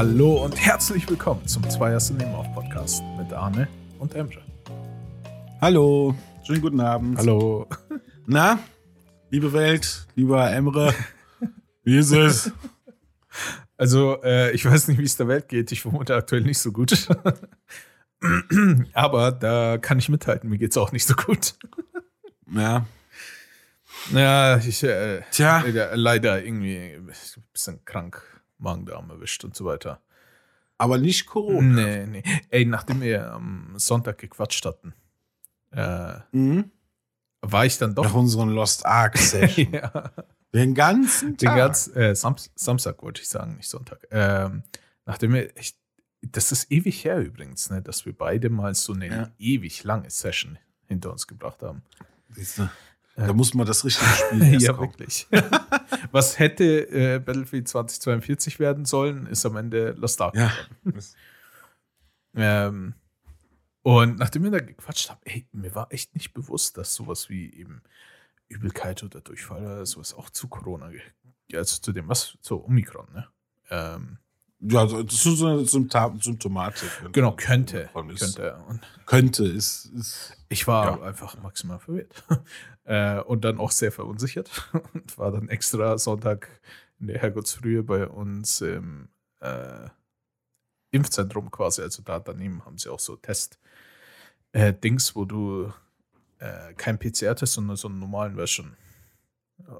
Hallo und herzlich willkommen zum Zweierste Nebenauf Podcast mit Arne und Emre. Hallo, schönen guten Abend. Hallo. Na, liebe Welt, lieber Emre, wie ist es? Also, äh, ich weiß nicht, wie es der Welt geht. Ich vermute aktuell nicht so gut. Aber da kann ich mithalten, mir geht es auch nicht so gut. Ja. Ja, ich äh, Tja. äh, leider irgendwie ein bisschen krank, Magen-Darm erwischt und so weiter. Aber nicht Corona. Nee, nee. Ey, nachdem wir am Sonntag gequatscht hatten, äh, Mhm. war ich dann Nach doch. unseren Lost Ark Session. ja, Den ganzen den Tag. ganz, äh, Sams Samstag wollte ich sagen, nicht Sonntag. Ähm, nachdem wir, ich, das ist ewig her übrigens, ne, dass wir beide mal so eine Ja. ewig lange Session hinter uns gebracht haben. Siehst du, Da muss man das richtige Spiel erst ja, kommen. wirklich. Was hätte äh, Battlefield 2042 werden sollen, ist am Ende Lost Ark. Ja. Ähm, und nachdem wir da gequatscht haben, ey, mir war echt nicht bewusst, dass sowas wie eben Übelkeit oder Durchfall oder sowas auch zu Corona, also zu dem, was, zu Omikron, ne? Ähm, ja, das ist so eine Symptom Symptomatik. genau, könnte. Könnte. Und Könnte, ist, ist ich war Ja. einfach maximal verwirrt. äh, und dann auch sehr verunsichert. und war dann extra Sonntag in der Herrgottsfrühe bei uns im äh, Impfzentrum quasi. Also da daneben haben sie auch so Test-Dings, wo du äh, kein PCR-Test, sondern so einen normalen Version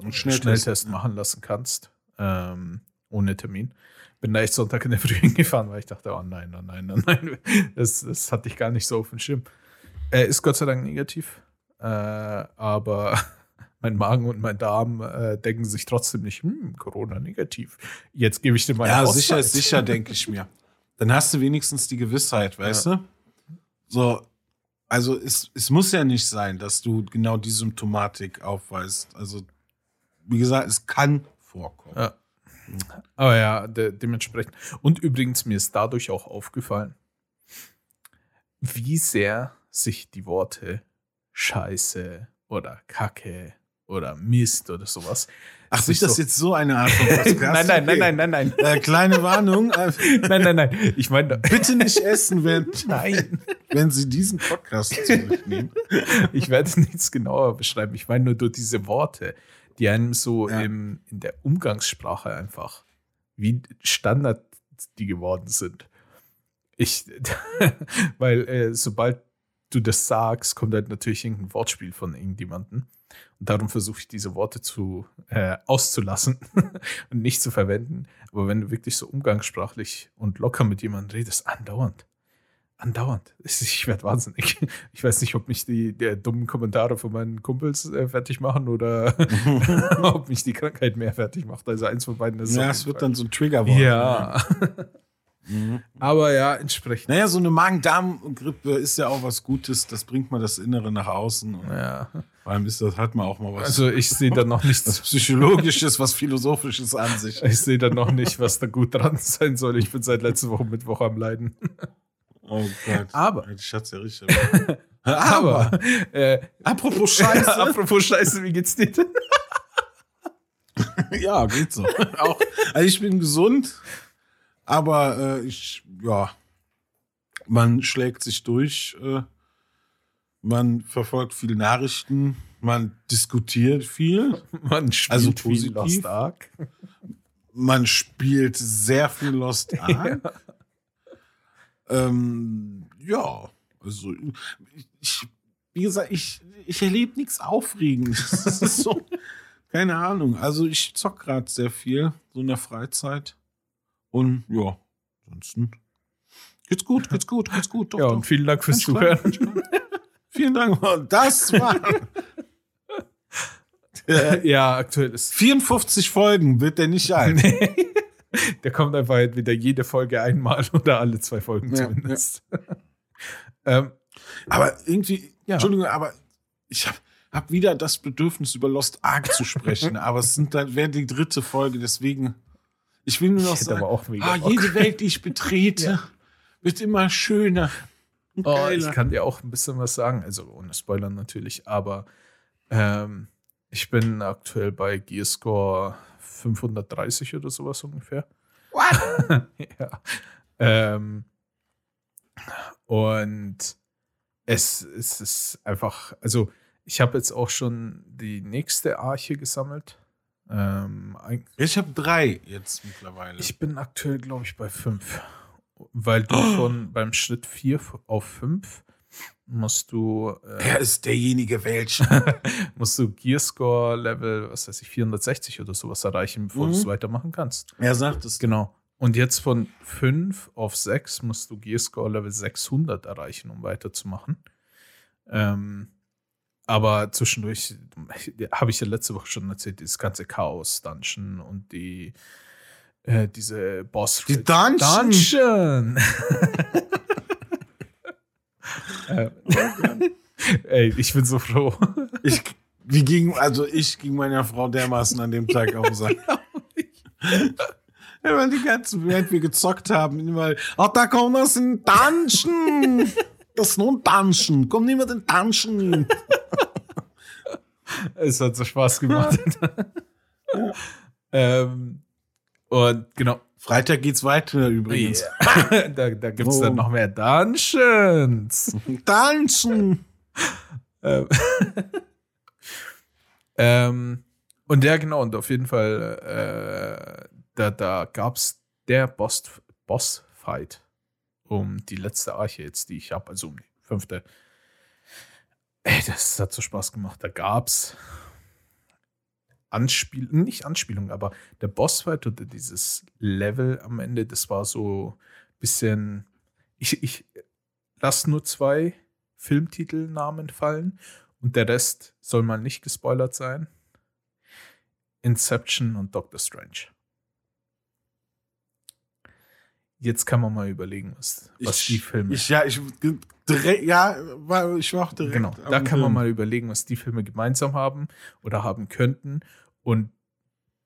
Ein Schnelltest, ja. machen lassen kannst. Ähm, ohne Termin. Bin da echt Sonntag in der Früh hingefahren, weil ich dachte, oh nein, oh nein, oh nein. Das, das hatte ich gar nicht so auf dem Schirm. Er ist Gott sei Dank negativ, äh, aber mein Magen und mein Darm äh, denken sich trotzdem nicht, hm, Corona negativ. Jetzt gebe ich dir mal Ja, eine sicher Auszeit. ist sicher, denke ich mir. Dann hast du wenigstens die Gewissheit, weißt du? So, also es, es muss ja nicht sein, dass du genau die Symptomatik aufweist. Also, wie gesagt, es kann vorkommen. Ja. Aber ja, de dementsprechend. Und übrigens, mir ist dadurch auch aufgefallen, wie sehr sich die Worte Scheiße oder Kacke oder Mist oder sowas. Ach, sich ist das so- jetzt so eine Art von Podcast? nein, nein, Okay. nein, nein, nein, nein. Äh, kleine Warnung, äh, nein, nein, nein. Ich meine, bitte nicht essen, wenn, nein. wenn Sie diesen Podcast zurücknehmen. Ich werde nichts genauer beschreiben. Ich meine nur durch diese Worte, die einem so Ja. im, in der Umgangssprache einfach wie Standard die geworden sind. Ich, weil äh, sobald du das sagst, kommt halt natürlich irgendein Wortspiel von irgendjemandem. Und darum versuche ich diese Worte zu äh, auszulassen und nicht zu verwenden. Aber wenn du wirklich so umgangssprachlich und locker mit jemandem redest, andauernd. Andauernd. Ich werde wahnsinnig. Ich weiß nicht, ob mich die der dummen Kommentare von meinen Kumpels äh, fertig machen oder ob mich die Krankheit mehr fertig macht. Also eins von beiden ist Ja, es wird dann so ein Triggerwort. Ja. Mhm. Aber ja, entsprechend. Naja, so eine Magen-Darm-Grippe ist ja auch was Gutes. Das bringt mal das Innere nach außen. Ja. Vor allem ist das, hat man auch mal was, Also ich sehe da noch nichts. Psychologisches, was Philosophisches an sich. Ich sehe da noch nicht, was da gut dran sein soll. Ich bin seit letzter Woche Mittwoch am Leiden. Oh Gott. Aber- Die Schatz ja richtig. Aber, äh, apropos Scheiße. apropos Scheiße, wie geht's dir ja, geht so. auch, also ich bin gesund, aber äh, ich, ja, man schlägt sich durch, äh, man verfolgt viele Nachrichten, man diskutiert viel, Man spielt Also viel positiv. Lost Ark. man spielt sehr viel Lost Ark. Ähm, ja, also ich, wie gesagt, ich, ich erlebe nichts Aufregendes. Das ist so, keine Ahnung. Also ich zock gerade sehr viel, so in der Freizeit. Und ja, ansonsten geht's gut, geht's gut, geht's gut. Doch, Ja, doch. und vielen Dank fürs Zuhören. Vielen Dank. Und Das war ja, aktuell ist 54 Folgen, wird der nicht alt. Der kommt einfach entweder jede Folge einmal oder alle zwei Folgen Ja, zumindest. ähm, Aber irgendwie, Ja. Entschuldigung, aber ich habe hab wieder das Bedürfnis, über Lost Ark zu sprechen. aber es sind dann wäre die dritte Folge, deswegen. Ich will nur noch Ich sagen, aber auch mega ah, jede Welt, die ich betrete, Ja. wird immer schöner. oh, ich kann dir auch ein bisschen was sagen, also ohne Spoilern natürlich, aber ähm, ich bin aktuell bei Gearscore 530 oder sowas ungefähr. What? ja. Ähm, und es, es ist einfach, also ich habe jetzt auch schon die nächste Arche gesammelt. Ähm, Ich habe drei jetzt mittlerweile. ich bin aktuell, glaube ich, bei fünf. Weil du von beim Schritt vier auf fünf musst du, äh, Wer ist derjenige welche? musst du Gearscore Level, was weiß ich, 460 oder sowas erreichen, bevor Mhm. du es weitermachen kannst. er sagt es. Genau. Und jetzt von 5 auf 6 musst du Gearscore Level 600 erreichen, um weiterzumachen. Ähm, aber zwischendurch habe ich ja letzte Woche schon erzählt, dieses ganze Chaos-Dungeon und die äh, diese Boss Die Dungeon. Dungeon. äh, ey, ich bin so froh. Ich, wie ging, also ich ging meiner Frau dermaßen an dem Tag auf den Sack. Ja, weil die ganze Welt wir gezockt haben, immer, ach, da kommt das ein Dungeon. Das ist nur ein Dungeon. Komm, nimm mal den Dungeon. Es hat so Spaß gemacht. ähm, und genau. Freitag geht's weiter übrigens. da da gibt es Oh. dann noch mehr Dungeons. Dungeon. ähm, ähm, und ja, genau, und auf jeden Fall, äh, da, da gab es der Boss, Boss-Fight um die letzte Arche jetzt, die ich habe, also um die fünfte. Ey, das hat so Spaß gemacht. Da gab's Anspielungen, nicht Anspielungen, aber der Bossfight oder dieses Level am Ende, das war so ein bisschen. Ich, ich lasse nur zwei Filmtitelnamen fallen und der Rest soll mal nicht gespoilert sein. Inception und Doctor Strange. Jetzt kann man mal überlegen, was, was die Filme. Ich, ja, ich, direkt, ja, ich war auch direkt. Genau, da kann man Film. mal überlegen, was die Filme gemeinsam haben oder haben könnten. Und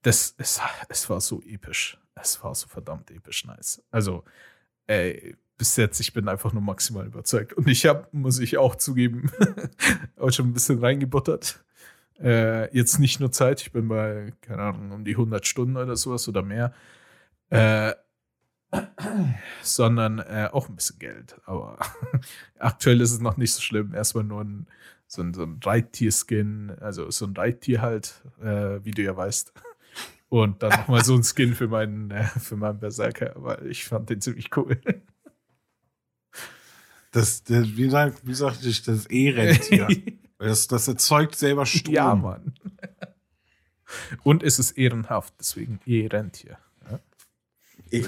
das, es, es war so episch. Es war so verdammt episch nice. Also, ey, bis jetzt, ich bin einfach nur maximal überzeugt. Und ich habe, muss ich auch zugeben, auch schon ein bisschen reingebuttert. Äh, jetzt nicht nur Zeit, ich bin bei, keine Ahnung, um die 100 Stunden oder sowas oder mehr. Äh, sondern äh, auch ein bisschen Geld. Aber aktuell ist es noch nicht so schlimm. Erstmal nur ein, so ein, so ein Reittier-Skin, also so ein Reittier halt, äh, wie du ja weißt. Und dann nochmal so ein Skin für meinen, äh, für meinen Berserker, weil ich fand den ziemlich cool. Das, das, wie, sagt, wie sagte ich, das E-Rentier. das, das erzeugt selber Strom. ja, Mann. Und es ist ehrenhaft, deswegen E-Rentier. E-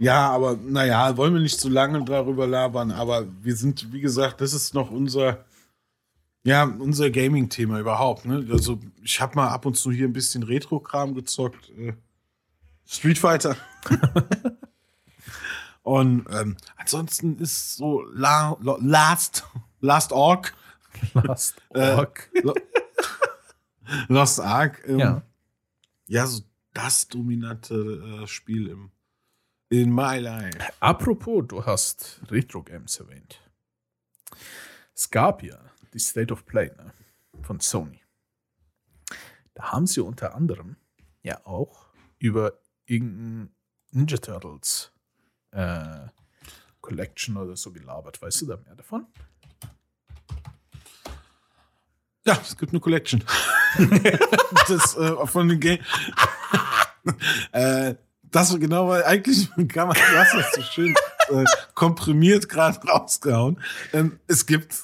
ja, aber naja, wollen wir nicht zu lange darüber labern, aber wir sind, wie gesagt, das ist noch unser, ja, unser Gaming-Thema überhaupt. Ne? Also ich habe mal ab und zu hier ein bisschen Retro-Kram gezockt. Äh, Street Fighter. und ähm, ansonsten ist so La Lo- Last, Last Orc, Last Äh, Orc. Lo- Lost Ark. Ähm, ja. ja, so das dominante äh, Spiel im, in my life. Apropos, du hast Retro Games erwähnt. Es gab ja die State of Play ne, von Sony. Da haben sie unter anderem ja auch über irgendein Ninja Turtles äh, Collection oder so gelabert. Weißt du da mehr davon? Ja, es gibt eine Collection. das äh, von den Game. äh, das genau, weil eigentlich kann man, du hast das so schön äh, komprimiert gerade rausgehauen. Ähm, es gibt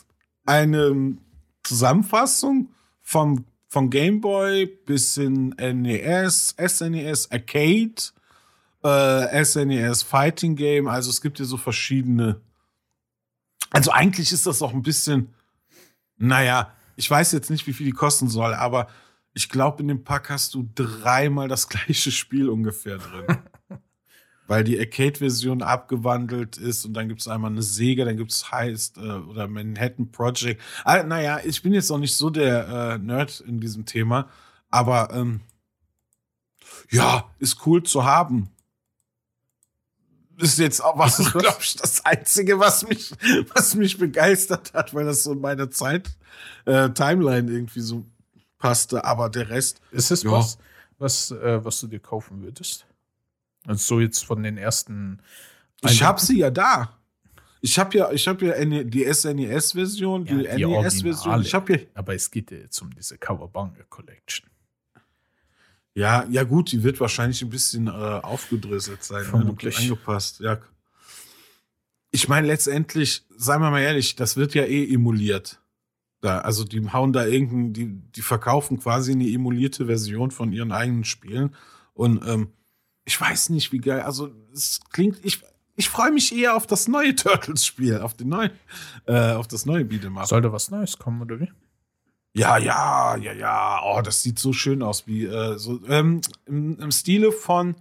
eine Zusammenfassung vom, von Game Boy bis in NES, SNES, Arcade, äh, SNES Fighting Game. Also es gibt ja so verschiedene. Also eigentlich ist das auch ein bisschen, naja, ich weiß jetzt nicht, wie viel die kosten soll, aber ich glaube, in dem Pack hast du dreimal das gleiche Spiel ungefähr drin. Weil die Arcade-Version abgewandelt ist und dann gibt es einmal eine Sega, dann gibt es Heist äh, oder Manhattan Project. Ah, naja, ich bin jetzt auch nicht so der äh, Nerd in diesem Thema, aber ähm, ja, ist cool zu haben. Ist jetzt auch was? glaube ich, das Einzige, was mich, was mich begeistert hat, weil das so in meiner Zeit äh, Timeline irgendwie so passte, aber der Rest, Ist es Ja. was, was, äh, was du dir kaufen würdest? Also so jetzt von den ersten. Ich habe sie ja da. Ich habe ja, ich habe ja eine- die SNES-Version, die, Ja, die NES-Version. Ich habe ja, Aber es geht ja jetzt um diese Kawabanga Collection. ja, ja gut, die wird wahrscheinlich ein bisschen äh, aufgedröselt sein, ne, Vermutlich. angepasst. Ja. Ich meine letztendlich, seien wir mal ehrlich, das wird ja eh emuliert. Da, also die hauen da irgendein, die, die verkaufen quasi eine emulierte Version von ihren eigenen Spielen. Und ähm, ich weiß nicht, wie geil. Also es klingt, ich, ich freue mich eher auf das neue Turtles-Spiel, auf den neuen, äh, auf das neue Beat'em Up. Soll da was Neues kommen, oder wie? Ja, ja, ja, ja. Oh, das sieht so schön aus, wie äh, so ähm, im, im Stile von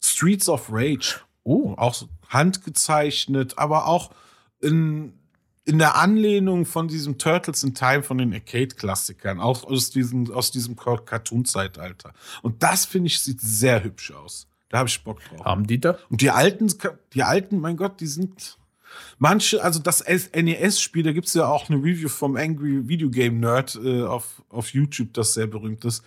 Streets of Rage. Oh, Auch handgezeichnet, aber auch in, in der Anlehnung von diesem Turtles in Time von den Arcade-Klassikern, auch aus diesem, aus diesem Cartoon-Zeitalter. Und das finde ich sieht sehr hübsch aus. Da habe ich Bock drauf. haben die da? Und die alten, die alten, mein Gott, die sind manche, also das NES-Spiel, da gibt es ja auch eine Review vom Angry Video Game Nerd äh, auf, auf YouTube, das sehr berühmt ist.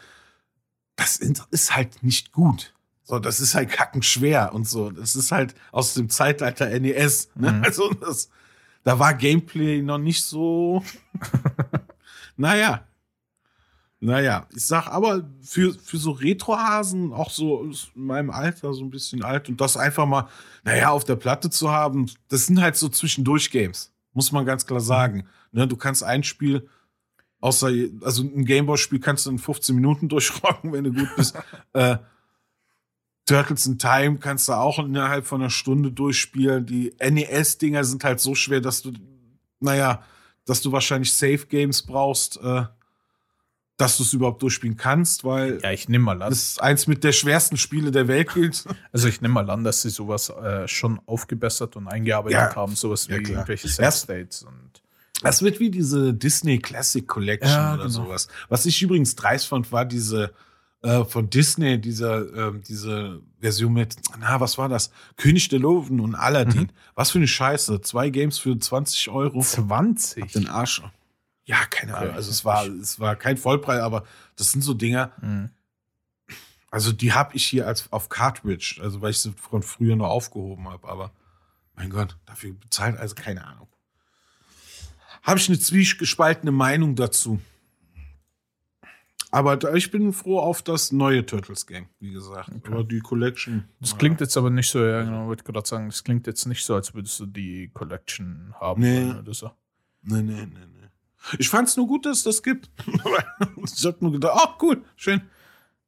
Das ist halt nicht gut. So, das ist halt kackenschwer und so. Das ist halt aus dem Zeitalter NES. Ne? Mhm. Also das, da war Gameplay noch nicht so. naja. Naja, ich sag aber für, für so Retrohasen, auch so aus meinem Alter, so ein bisschen alt, und das einfach mal, naja, auf der Platte zu haben, das sind halt so Zwischendurch-Games. Muss man ganz klar sagen. Ne, du kannst ein Spiel, außer, also ein Gameboy-Spiel kannst du in 15 Minuten durchrocken, wenn du gut bist. äh, Turtles in Time kannst du auch innerhalb von einer Stunde durchspielen. Die NES-Dinger sind halt so schwer, dass du, naja, dass du wahrscheinlich Safe Games brauchst, äh, dass du es überhaupt durchspielen kannst, weil Ja, ich nehme mal an. es eins mit der schwersten Spiele der Welt gilt. Also ich nehme mal an, dass sie sowas äh, schon aufgebessert und eingearbeitet Ja. haben, sowas Ja, wie klar. irgendwelche Erst- Save-States und Das wird wie diese Disney Classic Collection Ja, oder genau. sowas. Was ich übrigens dreist fand, war diese äh, von Disney, diese, ähm, diese Version mit, na, was war das? König der Löwen und Aladdin. Mhm. Was für eine Scheiße. Zwei Games für 20 Euro. 20. Den Arsch. Ja, keine Ahnung. Also es war, es war kein Vollpreis, aber das sind so Dinger. Mhm. Also die habe ich hier als auf Cartridge, also weil ich sie von früher noch aufgehoben habe. Aber mein Gott, dafür bezahlt also keine Ahnung. Habe ich eine zwiegespaltene Meinung dazu. Aber ich bin froh auf das neue Turtles Game, wie gesagt. Aber die Collection. Das klingt jetzt aber nicht so, ja, genau, wollte gerade sagen, das klingt jetzt nicht so, als würdest du die Collection haben Nee. oder so. Nee, nee, nee, nee. Ich fand es nur gut, dass es das gibt. ich habe nur gedacht, oh, cool, schön.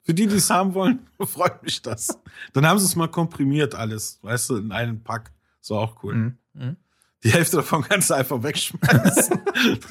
Für die, die es haben wollen, freut mich das. Dann haben sie es mal komprimiert alles, weißt du, in einen Pack. So auch cool. Mhm. Mhm. Die Hälfte davon kannst du einfach wegschmeißen.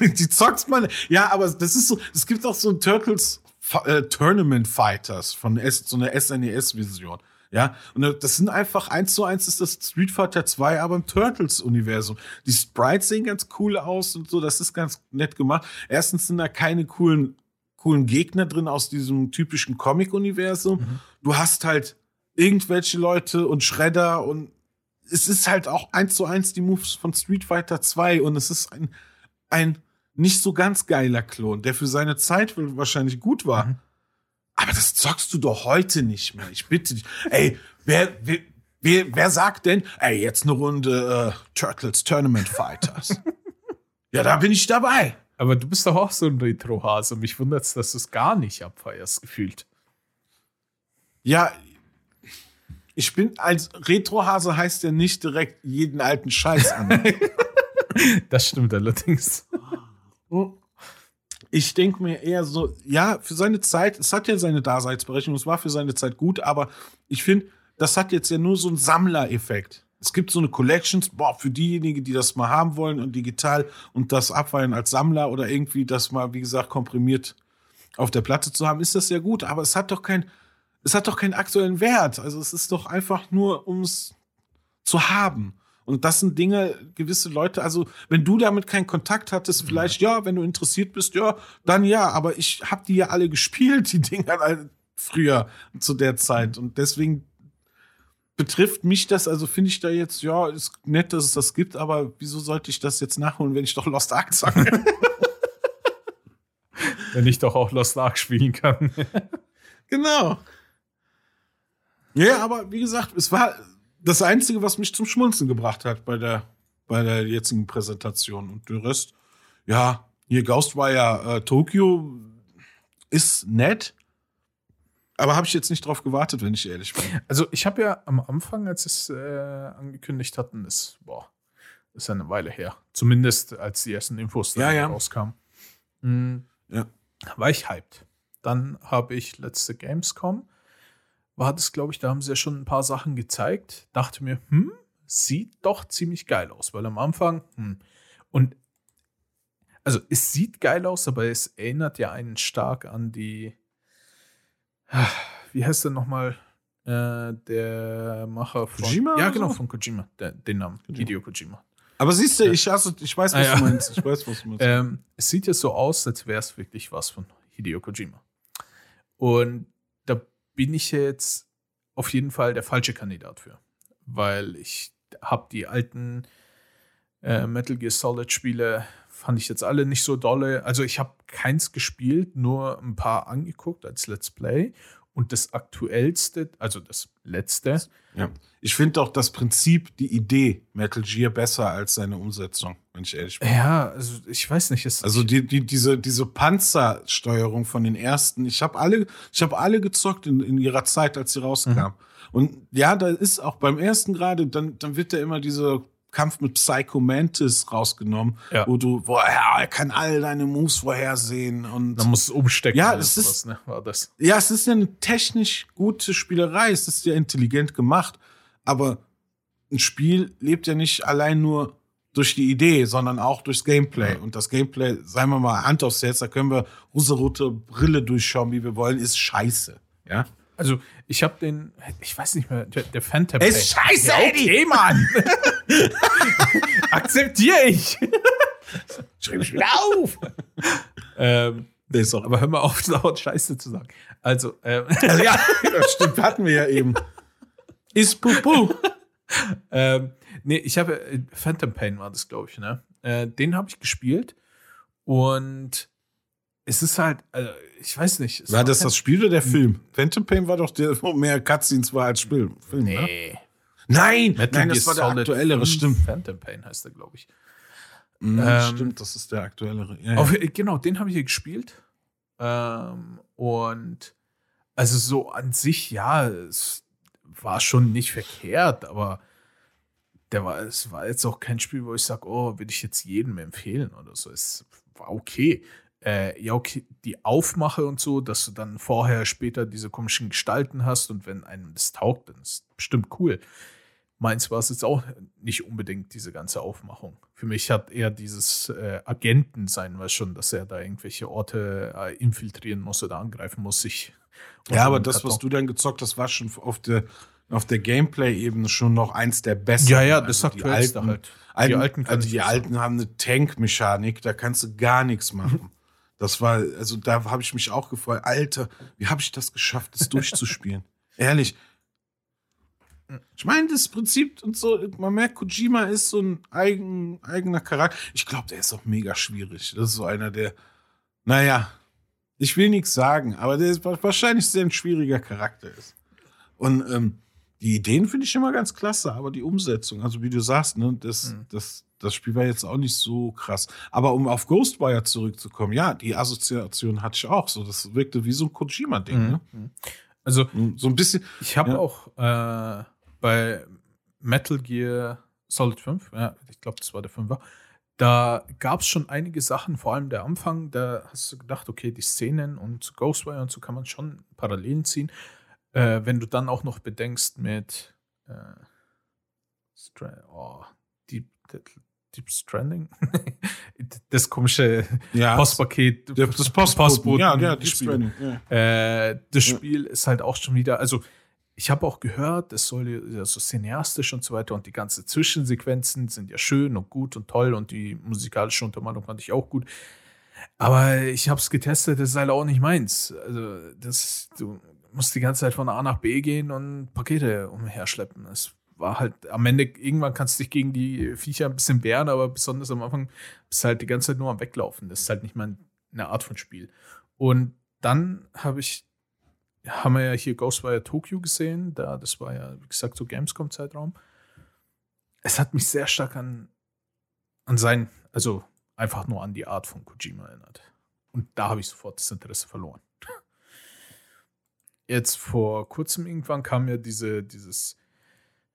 die zockst man. Ja, aber das ist so, es gibt auch so ein Turtles äh, Tournament Fighters von S, so einer SNES-Vision. Ja, und das sind einfach eins zu eins ist das Street Fighter 2, aber im Turtles-Universum. Die Sprites sehen ganz cool aus und so, das ist ganz nett gemacht. Erstens sind da keine coolen, coolen Gegner drin aus diesem typischen Comic-Universum. Mhm. Du hast halt irgendwelche Leute und Schredder und es ist halt auch eins zu eins die Moves von Street Fighter 2 und es ist ein, ein nicht so ganz geiler Klon, der für seine Zeit wohl wahrscheinlich gut war. Mhm. Aber das zockst du doch heute nicht mehr. Ich bitte dich. Ey, wer, wer, wer, wer sagt denn, ey, jetzt eine Runde äh, Turtles Tournament Fighters? ja, da bin ich dabei. Aber du bist doch auch so ein Retro-Hase. Mich wundert es, dass du es gar nicht abfeierst, gefühlt. Ja, ich bin als Retrohase heißt ja nicht direkt jeden alten Scheiß an. Das stimmt allerdings. Ich denke mir eher so, ja, für seine Zeit, es hat ja seine Daseinsberechtigung, es war für seine Zeit gut, aber ich finde, das hat jetzt ja nur so einen Sammlereffekt. Es gibt so eine Collections, boah, für diejenigen, die das mal haben wollen und digital und das abfeiern als Sammler oder irgendwie das mal, wie gesagt, komprimiert auf der Platte zu haben, ist das ja gut, aber es hat doch kein, es hat doch keinen aktuellen Wert. Also es ist doch einfach nur, um es zu haben. Und das sind Dinge, gewisse Leute, also wenn du damit keinen Kontakt hattest, vielleicht ja, wenn du interessiert bist, ja, dann ja, aber ich habe die ja alle gespielt, die Dinger halt früher zu der Zeit. Und deswegen betrifft mich das, also finde ich da jetzt, ja, ist nett, dass es das gibt, aber wieso sollte ich das jetzt nachholen, wenn ich doch Lost Ark zocke? Wenn ich doch auch Lost Ark spielen kann. genau. Ja, aber wie gesagt, es war das Einzige, was mich zum Schmunzeln gebracht hat bei der, bei der jetzigen Präsentation. Und der Rest, ja, hier Ghostwire äh, Tokyo ist nett, aber habe ich jetzt nicht drauf gewartet, wenn ich ehrlich bin. Also ich habe ja am Anfang, als es äh, angekündigt hatten, ist, boah, ist eine Weile her. Zumindest als die ersten Infos Ja, ja. rauskamen. Mhm. Ja. War ich hyped. Dann habe ich letzte Gamescom, war das, glaube ich, da haben sie ja schon ein paar Sachen gezeigt. Dachte mir, hm, sieht doch ziemlich geil aus, weil am Anfang, hm. Und also es sieht geil aus, aber es erinnert ja einen stark an die, wie heißt der nochmal? Äh, der Macher von. Kojima ja, genau, so? von Kojima. Der, den Namen. Kojima. Hideo Kojima. Aber siehst du, ich, hasse, ich weiß, was Ah, ja. du meinst. Ich weiß, was du meinst. Ähm, es sieht ja so aus, als wäre es wirklich was von Hideo Kojima. Und bin ich jetzt auf jeden Fall der falsche Kandidat für. Weil ich habe die alten äh, Metal Gear Solid Spiele, fand ich jetzt alle nicht so dolle. Also ich habe keins gespielt, nur ein paar angeguckt als Let's Play. Und das aktuellste, also das letzte, ja. Ich finde auch das Prinzip, die Idee Metal Gear besser als seine Umsetzung, wenn ich ehrlich bin. ja, also ich weiß nicht. Es, Also die, die, diese, diese Panzersteuerung von den ersten, ich habe alle, ich habe alle gezockt in, in ihrer Zeit, als sie rauskamen. Und ja, da ist auch beim ersten gerade, dann, dann wird da immer dieser Kampf mit Psycho Mantis rausgenommen, Ja. wo du, wo ja, er kann all deine Moves vorhersehen und man muss es umstecken. Ja, es ist- ne, war das. ja, es ist ja eine technisch gute Spielerei, es ist ja intelligent gemacht, aber ein Spiel lebt ja nicht allein nur durch die Idee, sondern auch durchs Gameplay. Und das Gameplay, seien wir mal Hand aufs Herz, da können wir rosarote Brille durchschauen, wie wir wollen, ist scheiße. Ja? Also, ich habe den, ich weiß nicht mehr, der, der Phantom Ist scheiße, ja, Eddie! okay, Mann! Akzeptiere ich! Schreib ich wieder auf! ähm, ist auch, aber hör mal auf, laut Scheiße zu sagen. Also, ähm, ja, das stimmt, hatten wir ja eben. Ist Pupu. ähm, nee, ich habe, äh, Phantom Pain war das, glaube ich, ne? Äh, den habe ich gespielt und es ist halt, also, ich weiß nicht. War das kein- das Spiel oder der Film? Phantom Pain war doch der, wo mehr Cutscenes war als Spiel. Film, ne? Nein, Metal nein, das war der aktuellere, 5 stimmt. Phantom Pain heißt der, glaube ich. Mhm, Ähm, stimmt, das ist der aktuellere. Ja, ja. Auf, genau, den habe ich hier gespielt. Ähm, und also so an sich, ja, es war schon nicht verkehrt, aber der war, es war jetzt auch kein Spiel, wo ich sage, oh, würde ich jetzt jedem empfehlen oder so. Es war okay. Äh, ja, okay, die Aufmache und so, dass du dann vorher, später diese komischen Gestalten hast und wenn einem das taugt, dann ist bestimmt cool. Meins war es jetzt auch nicht unbedingt diese ganze Aufmachung. Für mich hat eher dieses äh, Agenten sein, was schon, dass er da irgendwelche Orte äh, infiltrieren muss oder angreifen muss, sich. ja, aber das, was du dann gezockt hast, war schon auf der, auf der Gameplay-Ebene schon noch eins der besten. Ja, ja, das Also sagt die alten, halt. alten, die alten also ich die alten haben eine Tankmechanik, da kannst du gar nichts machen. Das war, also da habe ich mich auch gefreut. Alter, wie habe ich das geschafft, das durchzuspielen? Ehrlich. Ich meine, das Prinzip und so, man merkt, Kojima ist so ein eigen, eigener Charakter. Ich glaube, der ist auch mega schwierig. Das ist so einer, der, naja, ich will nichts sagen, aber der ist wa- wahrscheinlich sehr ein schwieriger Charakter ist. Und ähm, die Ideen finde ich immer ganz klasse, aber die Umsetzung, also wie du sagst, ne, das, Mhm. das, das Spiel war jetzt auch nicht so krass. Aber um auf Ghostwire zurückzukommen, ja, die Assoziation hatte ich auch so. Das wirkte wie so ein Kojima-Ding. Ne? Mhm. Also, So ein bisschen. ich habe Ja. auch äh, bei Metal Gear Solid 5, ja, ich glaube, das war der 5er, da gab es schon einige Sachen, vor allem der Anfang, da hast du gedacht, okay, die Szenen und zu Ghostwire und so kann man schon Parallelen ziehen. Äh, wenn du dann auch noch bedenkst mit äh, oh, Deep, Deep Stranding, das komische Ja, Postpaket, der- das Postboten. Postboten- Ja, ja, die Spiele. Stranding. Ja. Äh, das Ja. Spiel ist halt auch schon wieder, also ich habe auch gehört, es soll ja so cineastisch und so weiter und die ganzen Zwischensequenzen sind ja schön und gut und toll und die musikalische Untermalung fand ich auch gut. Aber ich habe es getestet, das ist halt auch nicht meins. Also das, du musst die ganze Zeit von A nach B gehen und Pakete umherschleppen. Es war halt am Ende, irgendwann kannst du dich gegen die Viecher ein bisschen wehren, aber besonders am Anfang bist du halt die ganze Zeit nur am Weglaufen. Das ist halt nicht meine Art von Spiel. Und dann habe ich haben wir ja hier Ghostwire Tokyo gesehen. Da, das war ja, wie gesagt, so Gamescom-Zeitraum. Es hat mich sehr stark an, an sein, also einfach nur an die Art von Kojima erinnert. Und da habe ich sofort das Interesse verloren. Jetzt vor kurzem irgendwann kam ja diese, dieses,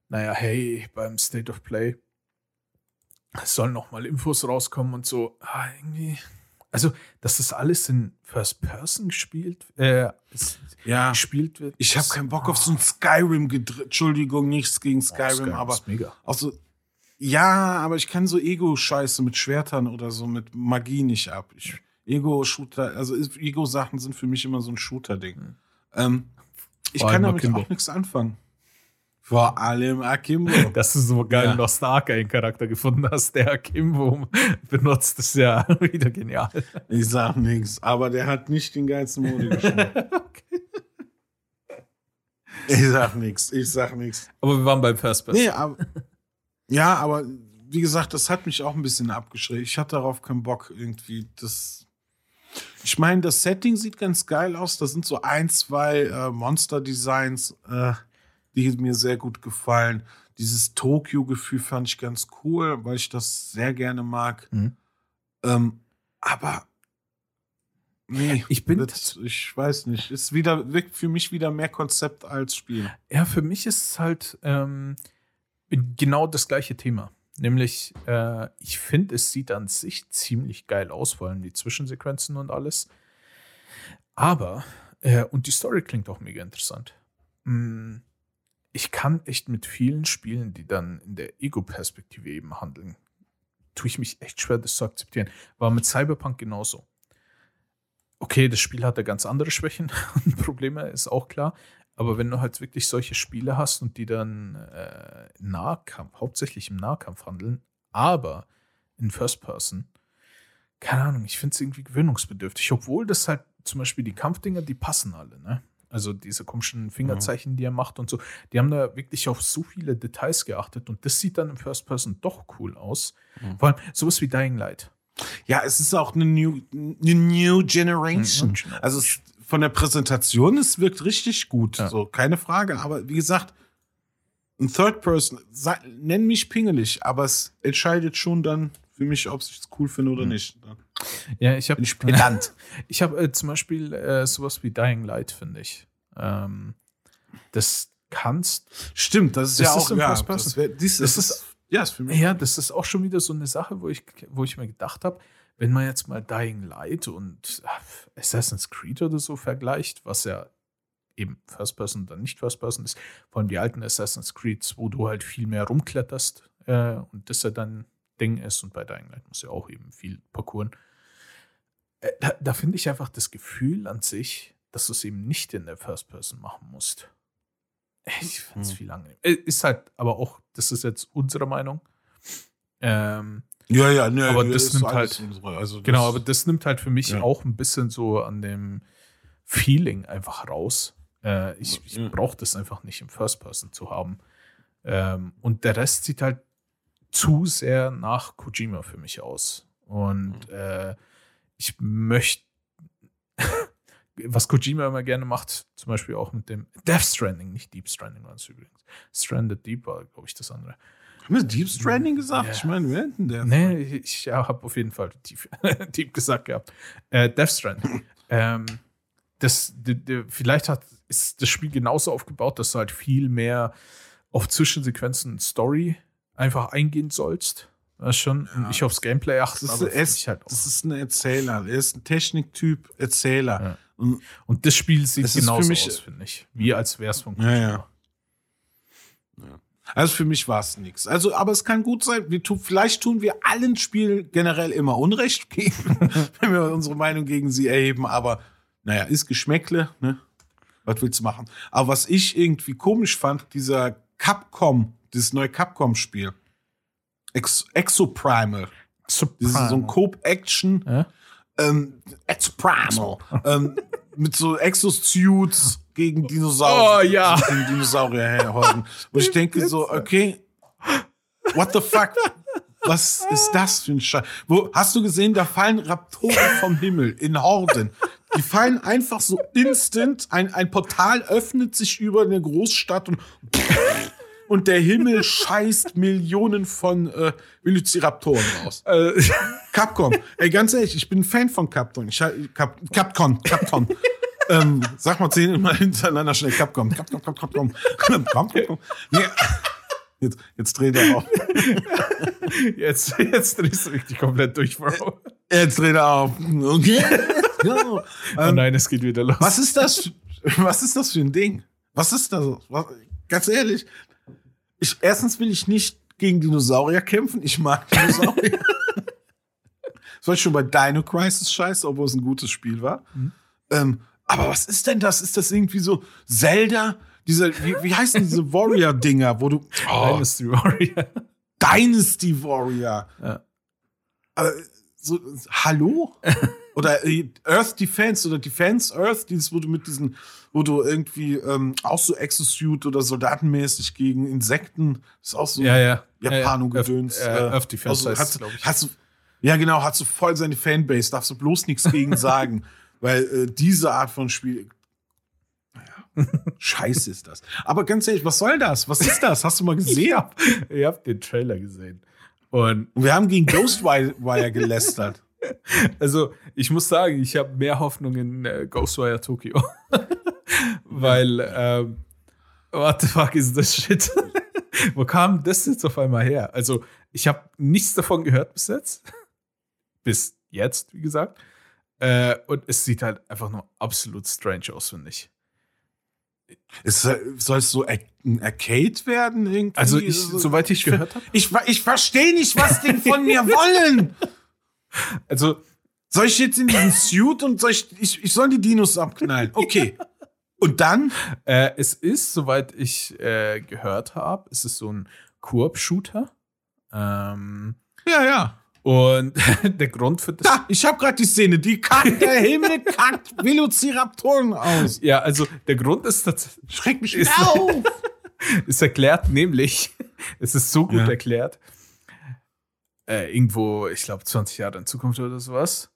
naja, hey, beim State of Play sollen noch mal Infos rauskommen und so. Ah, irgendwie. Also, dass das alles in First Person gespielt, äh, Ja. gespielt wird. Ich habe keinen Bock auf so ein Skyrim gedreht. Entschuldigung, nichts gegen Oh, Skyrim, aber ist mega. auch so. Ja, aber ich kann so Ego-Scheiße mit Schwertern oder so mit Magie nicht ab. Ego-Shooter, also Ego-Sachen sind für mich immer so ein Shooter-Ding. Ähm, ich kann damit auch nichts anfangen. Vor allem Akimbo. Dass du so geil Ja. noch Stark einen Charakter gefunden hast, der Kimbo benutzt, ist ja wieder genial. Ich sag nichts, aber der hat nicht den geilsten Mode gespielt. Ich sag nichts, ich sag nichts. Aber wir waren beim First Person. Nee, aber, ja, aber wie gesagt, das hat mich auch ein bisschen abgeschreckt. Ich hatte darauf keinen Bock irgendwie. Das. Ich meine, das Setting sieht ganz geil aus. Da sind so ein, zwei äh, Monster-Designs, äh, die mir sehr gut gefallen. Dieses Tokio-Gefühl fand ich ganz cool, weil ich das sehr gerne mag. Mhm. Ähm, aber nee, Ich bin das, ich weiß nicht. Ist wieder wirkt für mich wieder mehr Konzept als Spiel. Ja, für mich ist es halt ähm, genau das gleiche Thema. Nämlich, äh, ich finde, es sieht an sich ziemlich geil aus, vor allem die Zwischensequenzen und alles. Aber, äh, und die Story klingt auch mega interessant. Mm, Ich kann echt mit vielen Spielen, die dann in der Ego-Perspektive eben handeln, tue ich mich echt schwer, das zu akzeptieren. War mit Cyberpunk genauso. Okay, das Spiel hatte ganz andere Schwächen und Probleme, ist auch klar. Aber wenn du halt wirklich solche Spiele hast und die dann äh, Nahkampf, hauptsächlich im Nahkampf handeln, aber in First Person, keine Ahnung, ich finde es irgendwie gewöhnungsbedürftig. Obwohl das halt zum Beispiel die Kampfdinger, die passen alle, ne? Also diese komischen Fingerzeichen, die er macht und so, die haben da wirklich auf so viele Details geachtet und das sieht dann im First Person doch cool aus. Mhm. Vor allem sowas wie Dying Light. Ja, es ist auch eine New, eine New Generation. Mhm. Also es, von der Präsentation, es wirkt richtig gut, Ja. so keine Frage. Aber wie gesagt, ein Third Person, nenn mich pingelig, aber es entscheidet schon dann für mich, ob ich es cool finde oder Mhm. nicht. Ja, ich habe ich pedant. Ich habe äh, zum Beispiel äh, sowas wie Dying Light, finde ich. Ähm, das kannst. Stimmt, das ist Das ja ist auch ja, First Person. das, wär, dies, Das das ist- ja, ist für mich. Ja, das ist auch schon wieder so eine Sache, wo ich, wo ich mir gedacht habe, wenn man jetzt mal Dying Light und äh, Assassin's Creed oder so vergleicht, was ja eben First Person dann nicht First Person ist, vor allem die alten Assassin's Creeds, wo du halt viel mehr rumkletterst äh, und das ja dann Ding ist und bei Dying Light muss ja auch eben viel parkouren. Äh, da da finde ich einfach das Gefühl an sich, dass du es eben nicht in der First Person machen musst. Ich finde es Hm. viel angenehm. Äh, Ist halt, aber auch, das ist jetzt unsere Meinung. Ähm, Ja, ja, ne, Aber ne, das nimmt halt- unsere, also das- genau, aber das nimmt halt für mich Ja. auch ein bisschen so an dem Feeling einfach raus. Äh, ich ich Ja. brauche das einfach nicht im First Person zu haben. Ähm, und der Rest sieht halt zu sehr nach Kojima für mich aus. Und Mhm. äh, ich möchte, was Kojima immer gerne macht, zum Beispiel auch mit dem Death Stranding, nicht Deep Stranding war es übrigens. Stranded Deep war, glaube ich, das andere. Haben wir Deep Stranding gesagt? Ja. Ich meine, wer hat denn der? Nee, ich ja, habe auf jeden Fall tief, tief gesagt gehabt. Äh, Death Stranding. ähm, das, d- d- vielleicht hat, ist das Spiel genauso aufgebaut, dass du halt viel mehr auf Zwischensequenzen und Story einfach eingehen sollst. Das schon. Ja. nicht aufs Gameplay Das achten, er ist, ich halt auch. das ist ein Erzähler. Er ist ein Techniktyp, Erzähler. Ja. Und Und das Spiel sieht Es für genauso mich- aus, finde ich. Wie als wäre es von Ja, ja. Also für mich war es nichts. Also, aber es kann gut sein, wir tu, vielleicht tun wir allen Spielen generell immer Unrecht gegen, wenn wir unsere Meinung gegen sie erheben, aber naja, ist Geschmäckle, ne? Was willst du machen? Aber was ich irgendwie komisch fand, dieser Capcom, dieses neue Capcom-Spiel, Ex Exoprimal, Soprano. das ist so ein Coop-Action, Ja? ähm, Exoprimal, ähm, mit so Exosuits gegen Dinosaurier. Oh, ja. Gegen Dinosaurier herhorden. Wo ich denke so, okay, what the fuck? Was ist das für ein Scheiß? Wo, hast du gesehen, da fallen Raptoren vom Himmel in Horden. Die fallen einfach so instant. Ein, ein Portal öffnet sich über eine Großstadt und, und der Himmel scheißt Millionen von äh, Velociraptoren raus. Äh, Capcom. Ey, ganz ehrlich, ich bin ein Fan von Capcom. Ich, Cap, Capcom, Capcom. ähm, sag mal zehnmal hintereinander schnell Capcom. Capcom, Capcom, Capcom. Capcom, Capcom. Nee. Jetzt, jetzt dreht er auf. jetzt, jetzt drehst du richtig komplett durch, Bro. Jetzt dreht er auf. Okay. Oh Ähm, nein, es geht wieder los. was ist das? Was ist das für ein Ding? Was ist das? Was, ganz ehrlich, ich, erstens will ich nicht gegen Dinosaurier kämpfen. Ich mag Dinosaurier. das war schon bei Dino Crisis scheiße, obwohl es ein gutes Spiel war. Ähm, aber was ist denn das? Ist das irgendwie so Zelda? Diese, wie, wie heißen diese Warrior-Dinger, wo du. Oh, Dynasty Warrior. Dynasty Warrior. Ja. Äh, so, hallo? oder äh, Earth Defense oder Defense Earth, dieses, wo du mit diesen, wo du irgendwie ähm, auch so Exosuit oder soldatenmäßig gegen Insekten, ist auch so Ja, ja. Japano-Gedöns. Äh, äh, Earth Defense also, heißt hast, hast ja, genau, hast du voll seine Fanbase, darfst du bloß nichts gegen sagen, weil äh, diese Art von Spiel. Scheiße ist das. Aber ganz ehrlich, was soll das? Was ist das? Hast du mal gesehen? Ja, ihr habt den Trailer gesehen. Und Und wir haben gegen Ghostwire gelästert. also, ich muss sagen, ich habe mehr Hoffnung in äh, Ghostwire Tokyo. Weil, ähm, what the fuck is this shit? Wo kam das jetzt auf einmal her? Also, ich habe nichts davon gehört bis jetzt. bis jetzt, wie gesagt. Äh, und es sieht halt einfach nur absolut strange aus, finde ich. Es soll es so ein Arcade werden? Irgendwie? Also, ich, So- soweit ich gehört habe. ich, ich verstehe nicht, was die von mir wollen. Also, Soll ich jetzt in diesen Suit und soll ich, ich, ich soll die Dinos abknallen? Okay. Und dann? Äh, es ist, soweit ich äh, gehört habe, es ist so ein Koop-Shooter. Ähm, Ja, ja. und der Grund für das. Da, ich habe gerade die Szene, die kackt, der Himmel kackt Velociraptoren aus. Ja, also der Grund ist, tats- Schreck mich Ist- auf. ist erklärt, nämlich, es ist so gut Ja. erklärt. Äh, irgendwo, ich glaube, 20 Jahre in Zukunft oder sowas.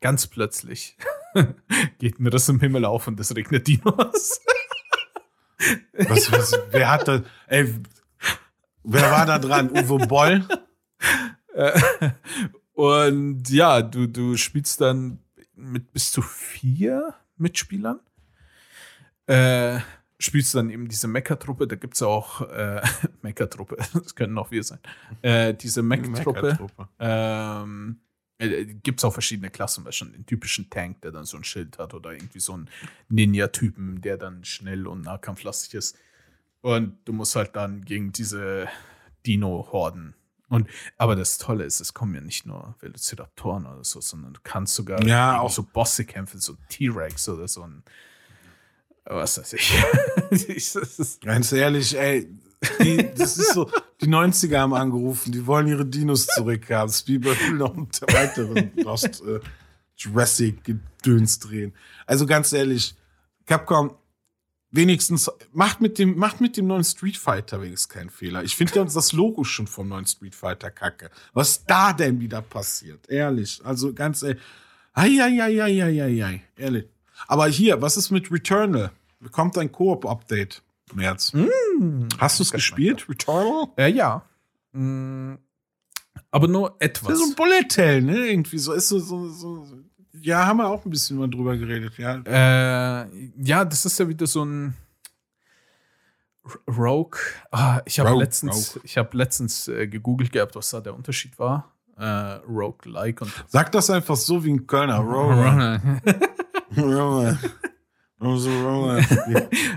Ganz plötzlich geht mir das im Himmel auf und es regnet Dinos. Was, was, wer hat da, ey, wer war da dran? Uwe Boll? Und ja, du, du spielst dann mit bis zu vier Mitspielern. Äh, spielst dann eben diese Mecha-Truppe, da gibt es auch äh, Mecha-Truppe, das können auch wir sein. Äh, diese Mech-Truppe Mecha-Truppe. ähm, äh, gibt es auch verschiedene Klassen, weil schon den typischen Tank, der dann so ein Schild hat, oder irgendwie so einen Ninja-Typen, der dann schnell und nahkampflastig ist. Und du musst halt dann gegen diese Dino-Horden. Und, aber das Tolle ist, es kommen ja nicht nur Velociraptoren oder so, sondern du kannst sogar Ja, auch- so Bosse kämpfen, so T-Rex oder so ein, was weiß ich. Ganz ehrlich, ey, die, das ist so, die 90er haben angerufen, die wollen ihre Dinos zurückhaben. Spielberg will noch einen weiteren Lost äh, Jurassic Gedöns drehen. Also ganz ehrlich, Capcom, wenigstens, macht mit dem, macht mit dem neuen Street Fighter wenigstens keinen Fehler. Ich finde ja das Logo schon vom neuen Street Fighter kacke. Was da denn wieder passiert? Ehrlich. Also ganz ehrlich. Eieieiei, ehrlich. Aber hier, was ist mit Returnal? Bekommt ein Koop-Update März. Hast du es gespielt, Returnal? äh, ja. Mm, aber nur Das etwas. ist so ein Bullet Hell, ne? Irgendwie so ist so, so, so. Ja, haben wir auch ein bisschen mal drüber geredet, ja. Äh, ja, das ist ja wieder so ein Rogue. Ah, ich habe Rogue, letztens, ich habe letztens äh, gegoogelt gehabt, was da der Unterschied war. Äh, Rogue-like und Sag das einfach so wie ein Kölner. Roller. So Roller.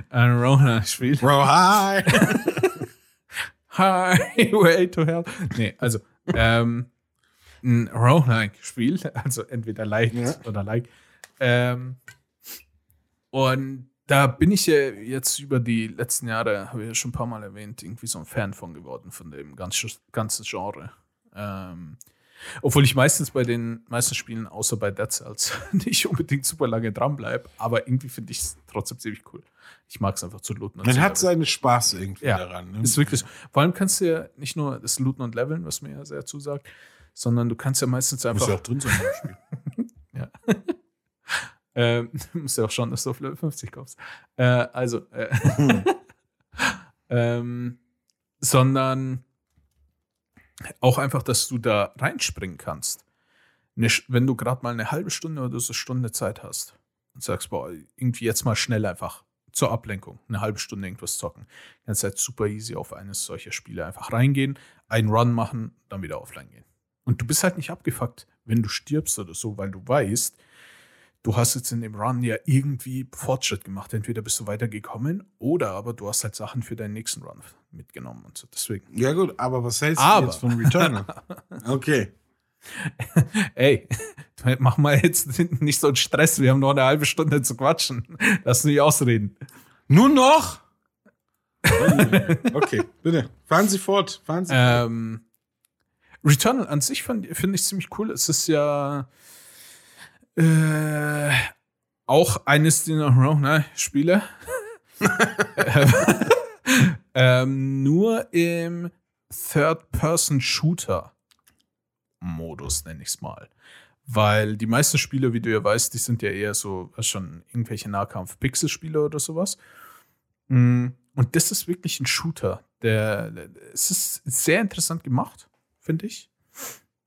Ein Rona-Spiel. Bro, hi. Highway to Hell. Nee, also, ähm, ein Roguelike-Spiel, also entweder Light Ja. oder Like. Ähm, und da bin ich ja jetzt über die letzten Jahre, habe ich ja schon ein paar Mal erwähnt, irgendwie so ein Fan von geworden, von dem ganzen, ganzen Genre. Ähm, obwohl ich meistens bei den meisten Spielen, außer bei Dead Cells, nicht unbedingt super lange dranbleibe, aber irgendwie finde ich es trotzdem ziemlich cool. Ich mag es einfach zu looten. und Man zu hat seinen Spaß irgendwie Ja, daran. Ne? Ist wirklich so. Vor allem kannst du ja nicht nur das Looten und Leveln, was mir ja sehr zusagt, sondern du kannst ja meistens einfach. ja auch drin sein im Spiel. Ähm, du musst ja auch schauen, dass du auf Level 50 kommst. Äh, also, äh, ähm, sondern auch einfach, dass du da reinspringen kannst. Wenn du gerade mal eine halbe Stunde oder so Stunde Zeit hast und sagst, boah, irgendwie jetzt mal schnell einfach zur Ablenkung, eine halbe Stunde irgendwas zocken, kannst halt super easy auf eines solcher Spiele einfach reingehen, einen Run machen, dann wieder offline gehen. Und du bist halt nicht abgefuckt, wenn du stirbst oder so, weil du weißt, du hast jetzt in dem Run ja irgendwie Fortschritt gemacht. Entweder bist du weitergekommen oder aber du hast halt Sachen für deinen nächsten Run mitgenommen und so. Deswegen. Ja, gut, aber was hältst Aber- du jetzt von Returnal? okay. Ey, mach mal jetzt nicht so einen Stress. Wir haben noch eine halbe Stunde zu quatschen. Lass mich ausreden. Nur noch? okay, bitte. Fahren Sie fort. Fahren Sie fort. Ähm, Returnal an sich finde ich ziemlich cool. Es ist ja äh, auch eines dieser ne, Spiele. Ähm, nur im Third-Person-Shooter-Modus, nenne ich es mal. Weil die meisten Spiele, wie du ja weißt, die sind ja eher so schon irgendwelche Nahkampf-Pixel-Spiele oder sowas. Mm, Und das ist wirklich ein Shooter. Der, der, es ist sehr interessant gemacht, finde ich.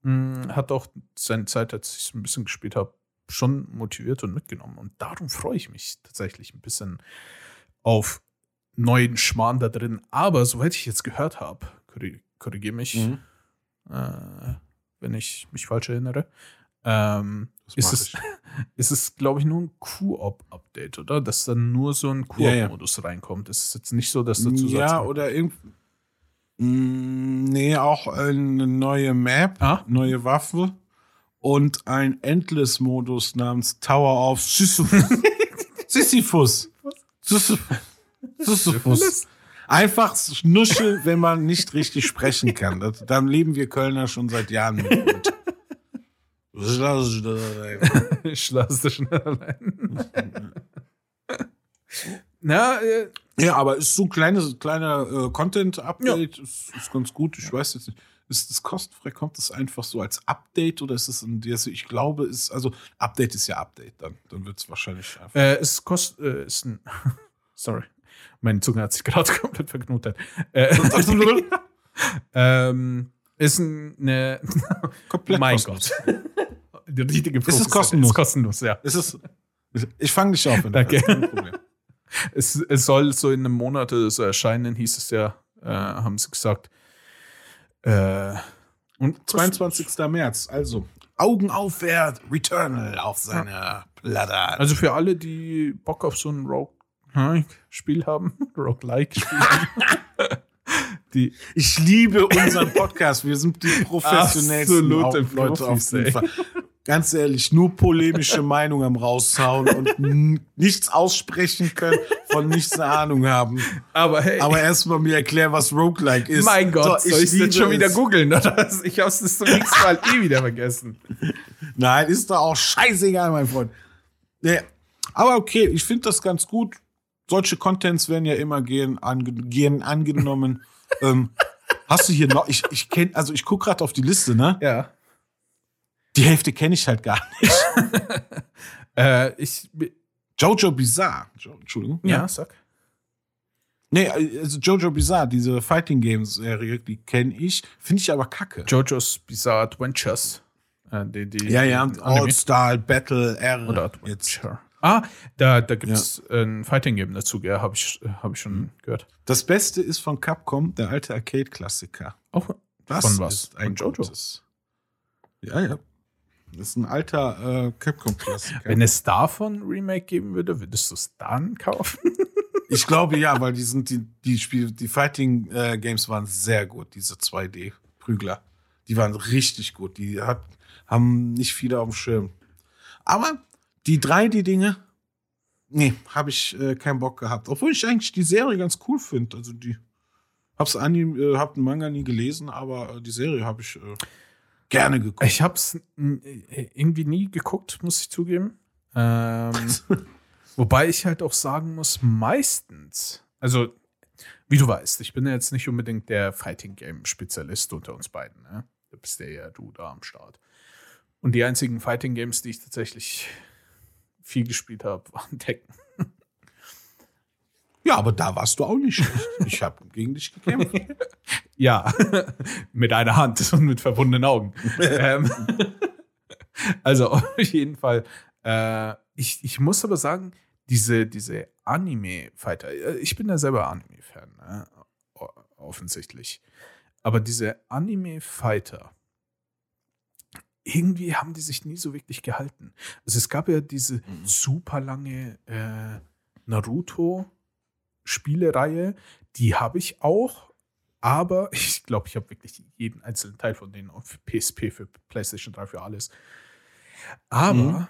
Mm, Hat auch seine Zeit, als ich es ein bisschen gespielt habe, schon motiviert und mitgenommen. Und darum freue ich mich tatsächlich ein bisschen auf neuen Schmarrn da drin. Aber soweit ich jetzt gehört habe, korrigiere mich, Mhm. äh, wenn ich mich falsch erinnere, ähm, ist es, ist es, glaube ich, nur ein Q-Op-Update, oder? Dass dann nur so ein Ja, ja. Q-Op-Modus reinkommt. Es ist jetzt nicht so, dass dazu Ja, oder irgendwie. Nee, auch eine neue Map, Ah? neue Waffe und ein Endless-Modus namens Tower of Sisyphus. Sisyphus. Sisyphus. Sisyphus. Einfach Schnuschel, wenn man nicht richtig sprechen kann. Das, dann leben wir Kölner schon seit Jahren mit. ich lasse das schnell allein. Na, äh, Ja, aber ist so ein kleines, kleiner äh, Content-Update, ist, ist ganz gut. Ich weiß jetzt nicht. Ist das kostenfrei? Kommt das einfach so als Update oder ist es ein, also ich glaube, ist, also Update ist ja Update, dann, dann wird es wahrscheinlich einfach. äh, es kostet, äh, ist ein, sorry, meine Zunge hat sich gerade komplett verknotet. Äh, ähm, ist ein- eine, Komplett mein kostenlos. Gott. Die richtige es Profis- kostenlos? Ist kostenlos, ja. Ist es, ich fange dich auf. Danke. Es, es soll so in einem Monat so erscheinen, hieß es ja, äh, haben sie gesagt. Äh, und 22. März, also Augen aufwärts, Returnal auf seiner Platte. Also für alle, die Bock auf so ein Rogue-Spiel haben, Roguelike-Spiel haben, die, Ich liebe unseren Podcast. Wir sind die professionellsten Leute auf Profis, jeden ey. Fall. Ganz ehrlich, nur polemische Meinungen am raushauen und nichts aussprechen können, von nichts eine Ahnung haben. aber hey, Aber erstmal mir erklären, was Roguelike ist. mein Gott, So, soll ich jetzt schon wieder googeln? Oder? Ich hab's das zum nächsten Mal eh wieder vergessen. Nein, ist doch auch scheißegal, mein Freund. Nee, aber okay, ich finde das ganz gut. Solche Contents werden ja immer gehen, ange gehen angenommen. ähm, hast du hier noch? Ich, ich kenne, also ich gucke gerade auf die Liste, ne? Ja. Die Hälfte kenne ich halt gar nicht. Äh, ich, Jojo Bizarre. Jo, Entschuldigung. ja, sag. Nee, also Jojo Bizarre, diese Fighting Games Serie, die kenne ich, finde ich aber kacke. JoJo's Bizarre Adventures. Äh, die, die, ja, ja. All-Star Battle R. Oder jetzt. Ah, da, da gibt es ein Fighting-Game dazu, ja, habe ich, hab ich schon gehört. Das Beste ist von Capcom, der alte Arcade-Klassiker. Auch Das von was? ist ein von Jojo. Ja, ja. Das ist ein alter äh, Capcom-Klassiker. Wenn es davon Remake geben würde, würdest du es dann kaufen? Ich glaube ja, weil die sind die die Spiel die Fighting äh, Games waren sehr gut, diese 2D Prügler. Die waren richtig gut. Die hat, haben nicht viele auf dem Schirm. Aber die 3D Dinge nee, habe ich äh, keinen Bock gehabt, obwohl ich eigentlich die Serie ganz cool finde. Also die hab's Anime, äh, hab den Manga nie gelesen, aber äh, die Serie habe ich äh, gerne geguckt. Ich habe es irgendwie nie geguckt, muss ich zugeben. Ähm, wobei ich halt auch sagen muss, meistens, also wie du weißt, ich bin ja jetzt nicht unbedingt der Fighting Game Spezialist unter uns beiden. Ne? Da bist ja ja du da am Start. Und die einzigen Fighting Games, die ich tatsächlich viel gespielt habe, waren Tekken. Ja, aber da warst du auch nicht schlecht. Ich habe gegen dich gekämpft. Ja, mit einer Hand und mit verbundenen Augen. ähm, also auf jeden Fall. Äh, ich, ich muss aber sagen, diese, diese Anime-Fighter, äh, ich bin ja selber Anime-Fan, ne? offensichtlich. Aber diese Anime-Fighter, irgendwie haben die sich nie so wirklich gehalten. Also es gab ja diese mhm. super lange äh, Naruto-Spielereihe, die habe ich auch, aber ich glaube, ich habe wirklich jeden einzelnen Teil von denen auf PSP, für PlayStation 3, für alles. Aber mhm.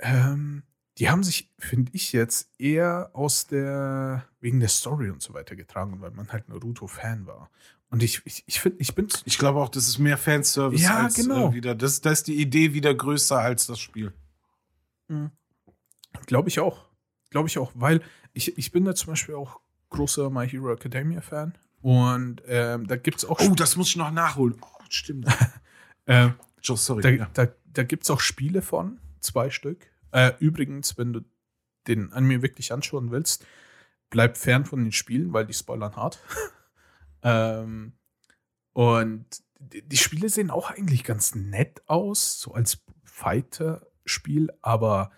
ähm, die haben sich, finde ich jetzt, eher aus der, wegen der Story und so weiter getragen, weil man halt Naruto-Fan war. Und ich, ich, ich finde, ich bin. Ich glaube auch, das ist mehr Fanservice ja, als genau. äh, wieder. Das, da ist die Idee wieder größer als das Spiel. Mhm. Glaube ich auch. Glaube ich auch, weil ich, ich bin da zum Beispiel auch großer My Hero Academia Fan. Und ähm, da gibt es auch. Oh, das muss ich noch nachholen. Oh, stimmt. äh, oh, sorry. Da, ja. da, da gibt es auch Spiele von, zwei Stück. Äh, übrigens, wenn du den Anime wirklich anschauen willst, bleib fern von den Spielen, weil die spoilern hart. ähm, und die, Spiele sehen auch eigentlich ganz nett aus, so als Fighter-Spiel, aber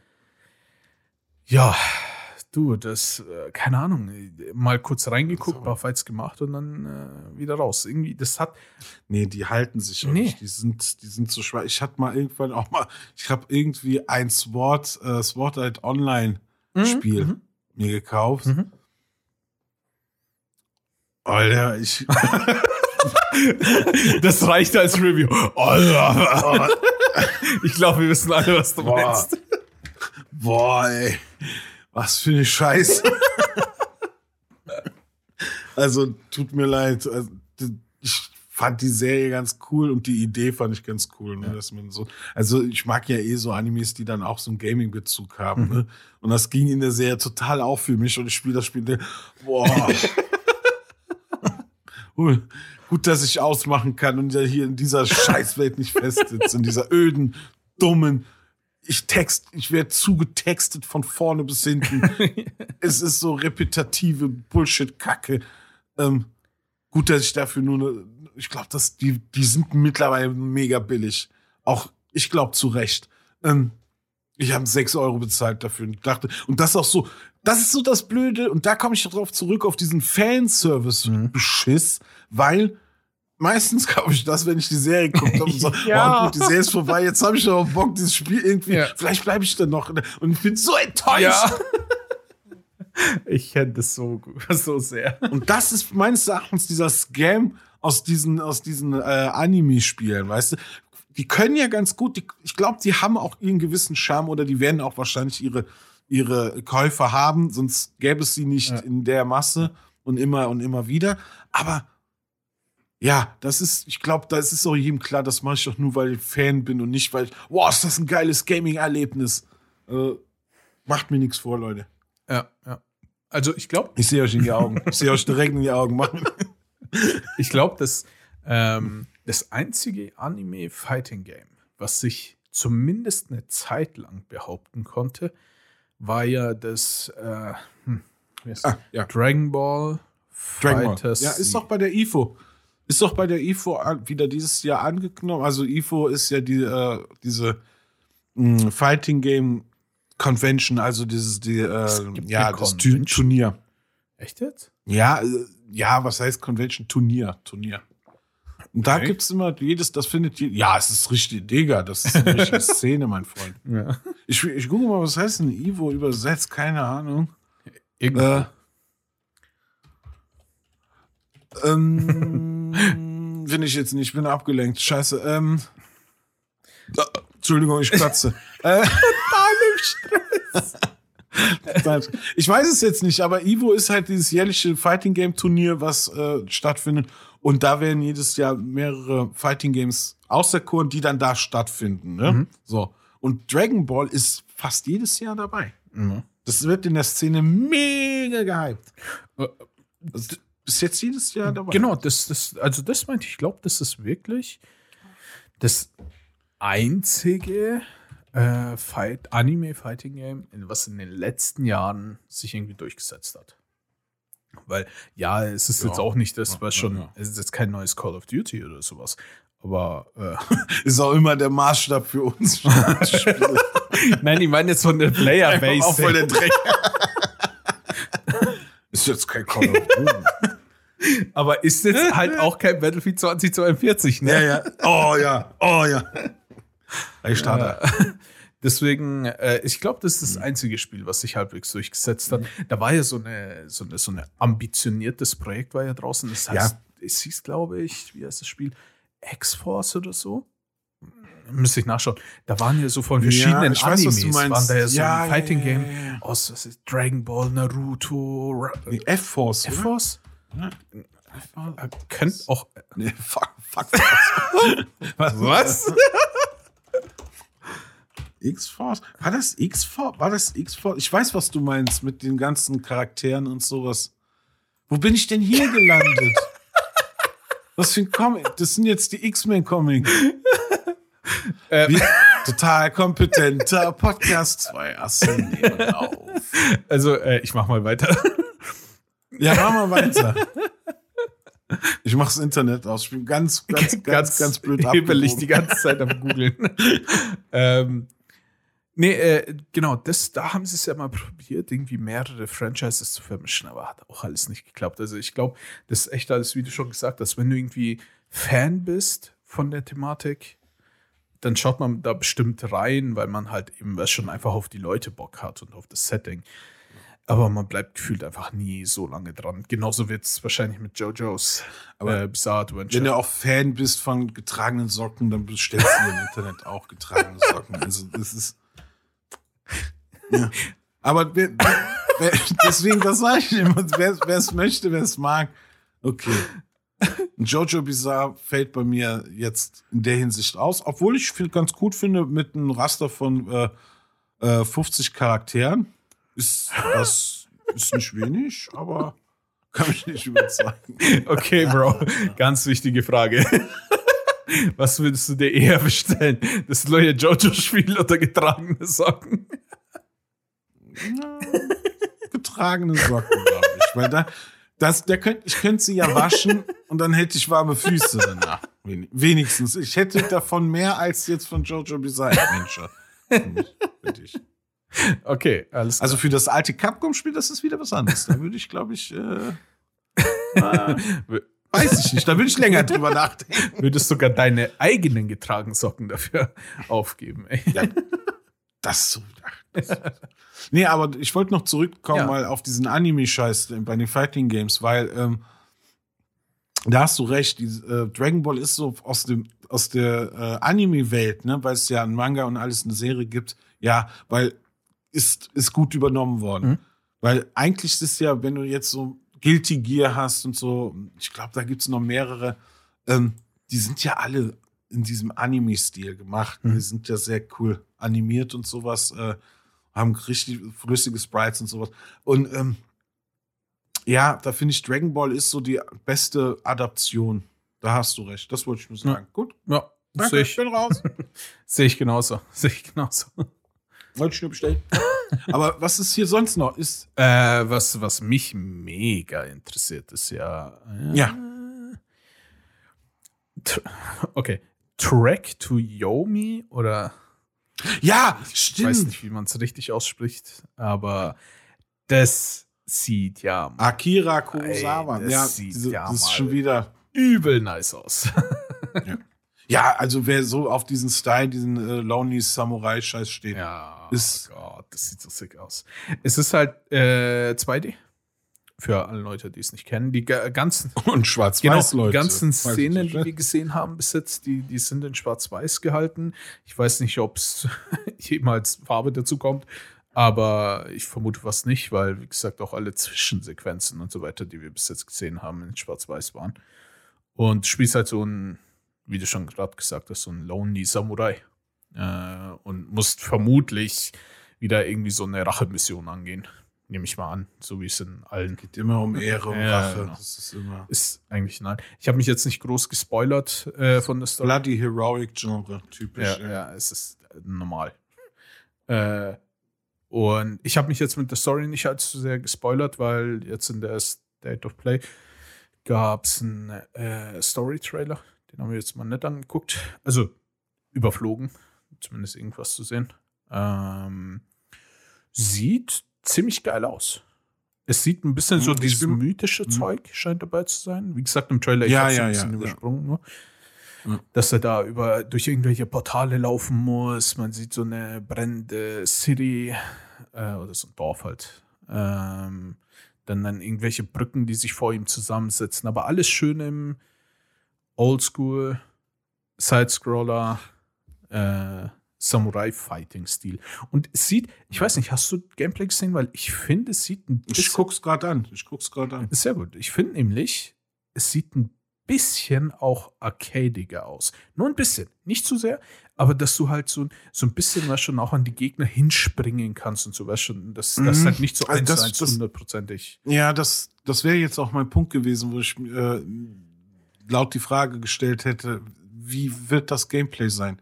ja, du, das, äh, keine Ahnung, mal kurz reingeguckt, paar Fights gemacht und dann äh, wieder raus. Irgendwie, das hat. Nee, die halten sich nee. nicht. Die sind, die sind so schwer. Ich hatte mal irgendwann auch mal, ich habe irgendwie ein Sword, äh, Sword Online-Spiel mhm. mir gekauft. Mhm. Alter, ich. das reicht als Review. Alter. ich glaube, wir wissen alle, was du Boah. meinst. Boah, ey. Was für eine Scheiße. also, tut mir leid. Also, ich fand die Serie ganz cool und die Idee fand ich ganz cool. Ne? Ja. Dass man so, also ich mag ja eh so Animes, die dann auch so einen Gaming-Bezug haben. Mhm. Ne? Und das ging in der Serie total auf für mich und ich spiele das Spiel. Boah. Gut, dass ich ausmachen kann und ja hier in dieser Scheißwelt nicht festsitze, in dieser öden, dummen, ich text, ich werde zugetextet von vorne bis hinten. es ist so repetitive Bullshit-Kacke. Ähm, gut, dass ich dafür nur eine, ich glaube, dass die, die sind mittlerweile mega billig. Auch, ich glaube, zu Recht. Ähm, ich habe sechs Euro bezahlt dafür und dachte, und das auch so, das ist so das Blöde, und da komme ich darauf zurück, auf diesen Fanservice-Beschiss, weil meistens kaufe ich das, wenn ich die Serie gucke und so, ja. oh, gut, die Serie ist vorbei, jetzt habe ich doch Bock, dieses Spiel irgendwie, ja. vielleicht bleibe ich dann noch. Und ich bin so enttäuscht. Ja. Ich kenne das so, so sehr. Und das ist meines Erachtens dieser Scam aus diesen, aus diesen äh, Anime-Spielen, weißt du? Die können ja ganz gut, die, ich glaube, die haben auch ihren gewissen Charme oder die werden auch wahrscheinlich ihre, ihre Käufer haben, sonst gäbe es sie nicht ja. in der Masse und immer und immer wieder. Aber ja, das ist, ich glaube, da ist auch jedem klar, das mache ich doch nur, weil ich Fan bin und nicht, weil ich, wow, ist das ein geiles Gaming-Erlebnis. Äh, macht mir nichts vor, Leute. Ja, ja. Also ich glaube. Ich sehe euch in die Augen. Ich sehe euch direkt in die Augen machen. ich glaube, dass ähm, das einzige Anime-Fighting-Game, was sich zumindest eine Zeit lang behaupten konnte, war ja das äh, hm, ah, ja. Dragon Ball Dragon Ball. Ja, ist doch bei der IFO. Ist doch bei der IFO wieder dieses Jahr angenommen. Also IFO ist ja die, äh, diese mh, hm, Fighting Game Convention, also dieses die, äh, ja, das Turnier. Echt jetzt? Ja, äh, ja, was heißt Convention? Turnier, Turnier. Und da gibt es immer jedes, das findet je, ja, es ist richtig, Digga, das ist eine richtige Szene, mein Freund. Ja. Ich, ich gucke mal, was heißt denn Ivo übersetzt, keine Ahnung. Irgendwo. Äh, ähm, bin ich jetzt nicht, ich bin abgelenkt. Scheiße. Ähm, äh, Entschuldigung, ich kratze. äh, Stress. Ich weiß es jetzt nicht, aber Ivo ist halt dieses jährliche Fighting Game Turnier, was äh, stattfindet. Und da werden jedes Jahr mehrere Fighting Games auserkoren, die dann da stattfinden. Ne? Mhm. So. Und Dragon Ball ist fast jedes Jahr dabei. Mhm. Das wird in der Szene mega gehypt. Äh, also, ist jetzt jedes Jahr dabei. Genau, das, das, also das meinte ich, glaube, das ist wirklich das einzige äh, Fight, Anime-Fighting Game, was in den letzten Jahren sich irgendwie durchgesetzt hat. Weil, ja, es ist Ja. jetzt auch nicht das, was ja, schon, ja. es ist jetzt kein neues Call of Duty oder sowas. Aber, äh, Ist auch immer der Maßstab für uns. nein, ich meine jetzt von der Playerbase. auch voll der Dreck. ist jetzt kein Call of Duty. aber ist jetzt halt auch kein Battlefield 2042, ne? Ja, ja. Oh ja. Oh ja. Ich starte. Äh, Deswegen, äh, ich glaube, das ist das einzige Spiel, was sich halbwegs durchgesetzt hat. Da war ja so eine, so eine, so eine ambitioniertes Projekt war ja draußen. Das heißt, es hieß, glaube ich, wie heißt das Spiel? X-Force oder so? Müsste ich nachschauen. Da waren ja so von verschiedenen weiß, was Animes, meinst. waren da ja so Ja, ein ja, Fighting-Game ja, ja, ja. aus was ist, Dragon Ball, Naruto, Nee, F-Force. F-Force? Ja. Äh, Könnte auch. Nee, fuck, fuck. Was? Was? X-Force? War das X-Force? War das X-Force? Ich weiß, was du meinst mit den ganzen Charakteren und sowas. Wo bin ich denn hier gelandet? was für ein Comic? Das sind jetzt die X-Men-Comics. Äh, Wie- Total kompetenter Podcast. Zwei Assen nehmen auf. also, äh, ich mach mal weiter. Ja, machen wir weiter. Ich mach's Internet aus. Ich bin ganz, ganz, ganz, ganz, blöd hibbelig abgebogen. die ganze Zeit am googeln. ähm, nee, äh, genau, das, da haben sie es ja mal probiert, irgendwie mehrere Franchises zu vermischen, aber hat auch alles nicht geklappt. Also ich glaube, das ist echt alles, wie du schon gesagt hast, wenn du irgendwie Fan bist von der Thematik, dann schaut man da bestimmt rein, weil man halt eben was schon einfach auf die Leute Bock hat und auf das Setting. Aber man bleibt gefühlt einfach nie so lange dran. Genauso wird es wahrscheinlich mit JoJo's Aber äh, Bizarre Adventure. Wenn du auch Fan bist von getragenen Socken, dann bestellst du im Internet auch getragene Socken. Also das ist. Ja. Aber wer, wer, deswegen, das sage ich immer, wer wer es möchte, wer es mag, okay. Jojo Bizarre fällt bei mir jetzt in der Hinsicht aus, obwohl ich viel ganz gut finde, mit einem Raster von äh, äh, 50 Charakteren. Ist das ist nicht wenig, aber kann mich nicht überzeugen. Okay, Bro, ganz wichtige Frage. Was würdest du dir eher bestellen? Das neue Jojo-Spiel oder getragene Socken? Getragene Socken, glaube ich. Weil da, das, der könnt, ich könnte sie ja waschen und dann hätte ich warme Füße danach. Wen- Wenigstens. Ich hätte davon mehr als jetzt von Jojo Bizarre Adventure. Finde ich- finde ich. Okay, alles Also für das alte Capcom-Spiel, das ist wieder was anderes. Da würde ich, glaube ich, äh, weiß ich nicht. Da würde ich länger drüber nachdenken. Würdest sogar deine eigenen getragenen Socken dafür aufgeben. Ey. Ja, das so. das- Nee, aber ich wollte noch zurückkommen Ja. mal auf diesen Anime-Scheiß bei den Fighting Games, weil ähm, da hast du recht, die, äh, Dragon Ball ist so aus dem aus der äh, Anime-Welt, ne, weil es ja ein Manga und alles eine Serie gibt, ja, weil ist ist gut übernommen worden, Mhm. weil eigentlich ist es ja, wenn du jetzt so Guilty Gear hast und so, ich glaube, da gibt's noch mehrere, ähm, die sind ja alle in diesem Anime-Stil gemacht. Mhm. Die sind ja sehr cool animiert und sowas, äh, haben richtig flüssige Sprites und sowas. Und ähm, ja, da finde ich Dragon Ball ist so die beste Adaption. Da hast du recht. Das wollte ich nur sagen. Gut. Ja, Danke, sehe ich ich, bin raus. seh ich genauso. Sehe ich genauso. Wollte ich nur bestellen. Aber was ist hier sonst noch? Ist Äh, was, was mich mega interessiert, ist ja. äh, Ja. Okay. Track to Yomi oder ja, ich weiß stimmt. nicht, wie man es richtig ausspricht, aber das sieht ja Akira Kurosawa. Ey, das ja, sieht diese, ja das ist schon wieder. übel nice aus. Ja, also wer so auf diesen Style, diesen äh, Lonely Samurai Scheiß steht. ja, Ist- oh Gott, das sieht so sick aus. Es ist halt äh, 2D. Für alle Leute, die es nicht kennen. Die ga- ganzen, Und schwarz genau, Leute. die ganzen Szenen, die wir gesehen haben bis jetzt, die, die sind in schwarz-weiß gehalten. Ich weiß nicht, ob es jemals Farbe dazu kommt, aber ich vermute was nicht, weil, wie gesagt, auch alle Zwischensequenzen und so weiter, die wir bis jetzt gesehen haben, in schwarz-weiß waren. Und spielst halt so ein, wie du schon gerade gesagt hast, so ein Lonely Samurai. Äh, und musst vermutlich wieder irgendwie so eine Rachemission angehen. Nehme ich mal an, so wie es in allen Geht immer um Ehre und Ja, Rache. genau. Das ist immer ist eigentlich nein. Ich habe mich jetzt nicht groß gespoilert äh, von der Story. Bloody Heroic Genre, typisch. Ja, ja, es ist äh, normal. Äh, und ich habe mich jetzt mit der Story nicht allzu sehr gespoilert, weil jetzt in der State of Play gab es einen äh, Story-Trailer. Den haben wir jetzt mal nicht angeguckt. Also überflogen, zumindest irgendwas zu sehen. Ähm, sieht ziemlich geil aus. Es sieht ein bisschen so dieses mythische hm. Zeug scheint dabei zu sein. Wie gesagt, im Trailer, ich Ja, ja, ein bisschen ja, ja. übersprungen nur. Ja. Dass er da über, durch irgendwelche Portale laufen muss. Man sieht so eine brennende City äh, oder so ein Dorf halt. Ähm, dann, dann irgendwelche Brücken, die sich vor ihm zusammensetzen. Aber alles schön im Oldschool, Sidescroller, äh, Samurai-Fighting-Stil. Und es sieht, ich weiß nicht, hast du Gameplay gesehen? Weil ich finde, es sieht ein Ich bisschen. guck's gerade an. Ich guck's gerade an. Sehr gut. Ich finde nämlich, es sieht ein bisschen auch arcadiger aus. Nur ein bisschen, nicht zu sehr, aber dass du halt so, so ein bisschen was schon auch an die Gegner hinspringen kannst und so was schon, dass das Mhm. halt nicht so Also eins das- zu eins das- hundertprozentig. Ja, das, das wäre jetzt auch mein Punkt gewesen, wo ich äh, laut die Frage gestellt hätte, wie wird das Gameplay sein?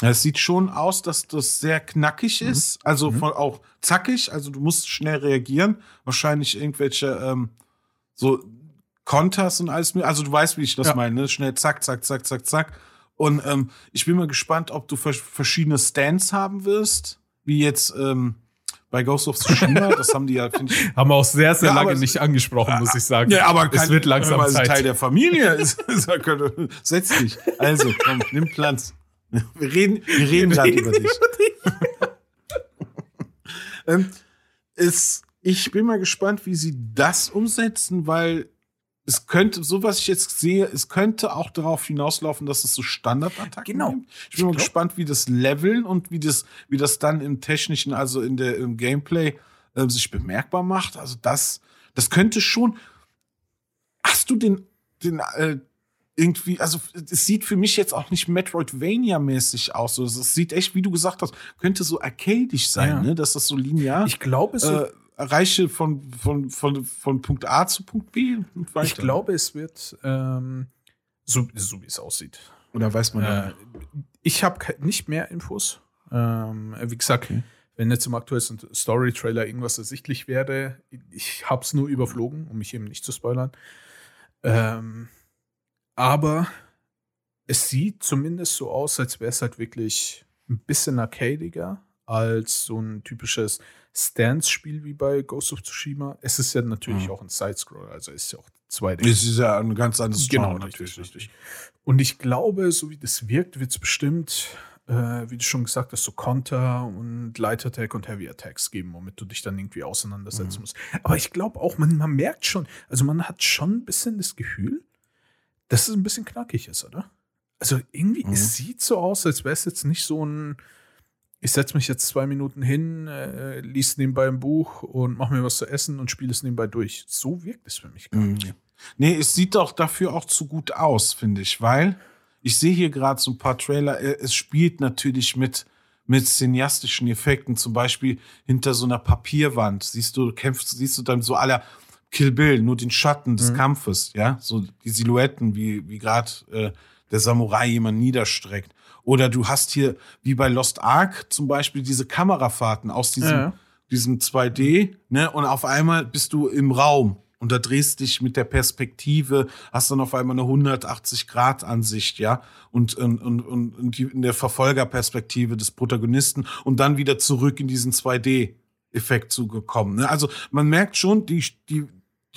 Es sieht schon aus, dass das sehr knackig Mhm. ist, also voll auch zackig, also du musst schnell reagieren, wahrscheinlich irgendwelche ähm, so Konters und alles, also du weißt, wie ich das Ja. meine, ne? schnell zack, zack, zack, zack, zack. Und ähm, ich bin mal gespannt, ob du vers- verschiedene Stands haben wirst, wie jetzt ähm, bei Ghost of Tsushima, das haben die ja, finde ich, Haben wir auch sehr, sehr Ja, lange es- nicht angesprochen, muss ich sagen. ja, aber es wird langsam Zeit. Teil der Familie ist. ist Setz dich. Also, komm, nimm Platz. Wir reden, wir reden gerade über dich. ähm, es, ich bin mal gespannt, wie sie das umsetzen, weil es könnte, so was ich jetzt sehe, es könnte auch darauf hinauslaufen, dass es so Standardattacken Genau. gibt. Ich bin mal Ich glaub- gespannt, wie das Leveln und wie das, wie das dann im technischen, also in der, im Gameplay äh, sich bemerkbar macht. Also das, das könnte schon. Hast du den, den äh, irgendwie, also es sieht für mich jetzt auch nicht Metroidvania-mäßig aus. So, Es sieht echt, wie du gesagt hast, könnte so arcadisch sein, Ja. ne? Dass das so linear Ich glaube, so, äh, erreiche von, von, von, von Punkt A zu Punkt B und weiter. ich glaube, es wird ähm, so, so wie es aussieht. Oder weiß man Äh, ich habe nicht mehr Infos. Ähm, wie gesagt, Okay. wenn jetzt im aktuellen Story-Trailer irgendwas ersichtlich wäre, ich habe es nur überflogen, um mich eben nicht zu spoilern. Ähm, aber es sieht zumindest so aus, als wäre es halt wirklich ein bisschen arcadiger als so ein typisches Stance-Spiel wie bei Ghost of Tsushima. Es ist ja natürlich Mhm. auch ein Sidescroller, also es ist ja auch 2D. Es ist ja ein ganz anderes Genau, Genre richtig, richtig. Und ich glaube, so wie das wirkt, wird es bestimmt, äh, wie du schon gesagt hast, so Konter und Light Attack und Heavy Attacks geben, womit du dich dann irgendwie auseinandersetzen Mhm. musst. Aber ich glaube auch, man, man merkt schon, also man hat schon ein bisschen das Gefühl, dass es ein bisschen knackig ist, oder? Also irgendwie, Mhm. es sieht so aus, als wäre es jetzt nicht so ein, ich setze mich jetzt zwei Minuten hin, äh, lies nebenbei ein Buch und mache mir was zu essen und spiele es nebenbei durch. So wirkt es für mich gar Mhm. nicht. Nee, es sieht doch dafür auch zu gut aus, finde ich, weil ich sehe hier gerade so ein paar Trailer. äh, Es spielt natürlich mit, mit cineastischen Effekten, zum Beispiel hinter so einer Papierwand. Siehst du, kämpfst, siehst du dann so aller Kill Bill, nur den Schatten des Mhm. Kampfes, ja, so die Silhouetten, wie, wie gerade äh, der Samurai jemand niederstreckt. Oder du hast hier, wie bei Lost Ark zum Beispiel, diese Kamerafahrten aus diesem, Ja. diesem 2D, ne? Und auf einmal bist du im Raum und da drehst dich mit der Perspektive, hast dann auf einmal eine 180-Grad-Ansicht, ja, und, und, und, und die, in der Verfolgerperspektive des Protagonisten und dann wieder zurück in diesen 2D-Effekt zugekommen. Ne? Also man merkt schon, die, die,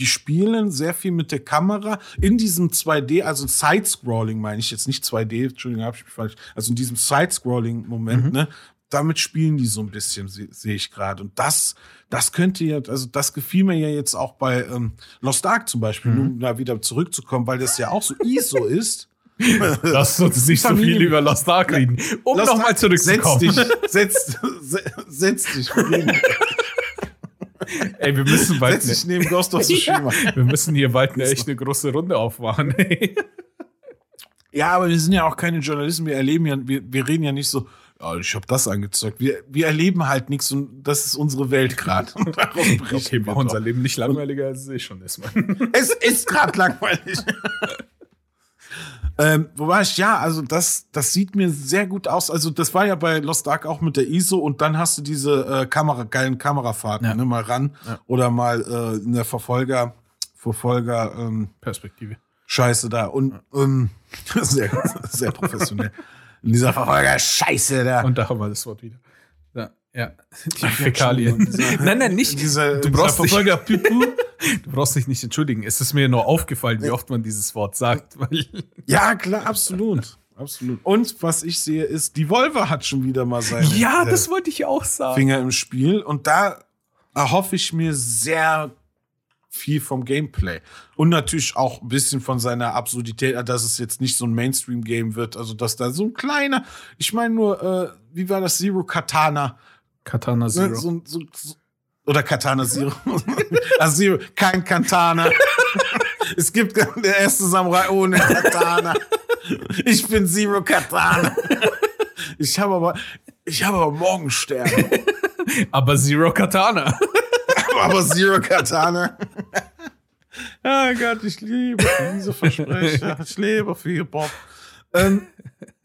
die spielen sehr viel mit der Kamera in diesem 2D, also Side-Scrolling meine ich jetzt nicht 2D, Entschuldigung, hab ich mich falsch, also in diesem Side-Scrolling-Moment, Mhm. ne? damit spielen die so ein bisschen, se- sehe ich gerade. Und das, das könnte ja, also das gefiel mir ja jetzt auch bei ähm, Lost Ark zum Beispiel, Mhm. um da wieder zurückzukommen, weil das ja auch so ISO ist. Lass uns nicht so Familien- viel über Lost Ark reden. Um nochmal zurückzukommen. Setz dich, setz, se- setz dich. Ey, wir müssen bald setz dich ne, neben Ghost of Tsushima. wir müssen hier bald eine echt eine große Runde aufmachen. Ja, aber wir sind ja auch keine Journalisten, wir erleben ja, wir, wir reden ja nicht so, ja, ich habe das angezockt. Wir, wir erleben halt nichts und das ist unsere Welt gerade. Okay, mach unser. Leben nicht langweiliger, als es eh schon ist, Mann. Es ist gerade langweilig. Ähm, wo war ich? Ja, also das, das sieht mir sehr gut aus. Also das war ja bei Lost Ark auch mit der ISO und dann hast du diese äh, Kamera, geilen Kamerafahrten, Ja. ne, mal ran Ja. oder mal äh, in der Verfolger, Verfolger ähm, Perspektive. Scheiße da und ähm, sehr, sehr professionell. In dieser Verfolger Scheiße da. Und da haben wir das Wort wieder. Ja, ja. die ja, Fäkalien. Nein, nein, nicht. Diese, du, brauchst Verfolger Pipu. Du brauchst dich nicht entschuldigen. Es ist mir nur aufgefallen, wie oft man dieses Wort sagt. Ja, klar, absolut. Absolut. Und was ich sehe, ist, die Volvo hat schon wieder mal seinen ja, äh, das wollte ich auch sagen. Finger im Spiel. Und da erhoffe ich mir sehr viel vom Gameplay. Und natürlich auch ein bisschen von seiner Absurdität, dass es jetzt nicht so ein Mainstream-Game wird. Also, dass da so ein kleiner, ich meine nur, äh, wie war das Zero Katana? Katana Ne? Zero. So, so, so, oder Katana Zero. also Zero, kein Katana. es gibt der erste Samurai ohne Katana. Ich bin Zero Katana. Ich habe aber, ich habe aber Morgenstern. Aber Zero Katana. aber Zero Katana. oh Gott, ich liebe diese Versprecher. Ich lebe für Hip-Hop. Ähm,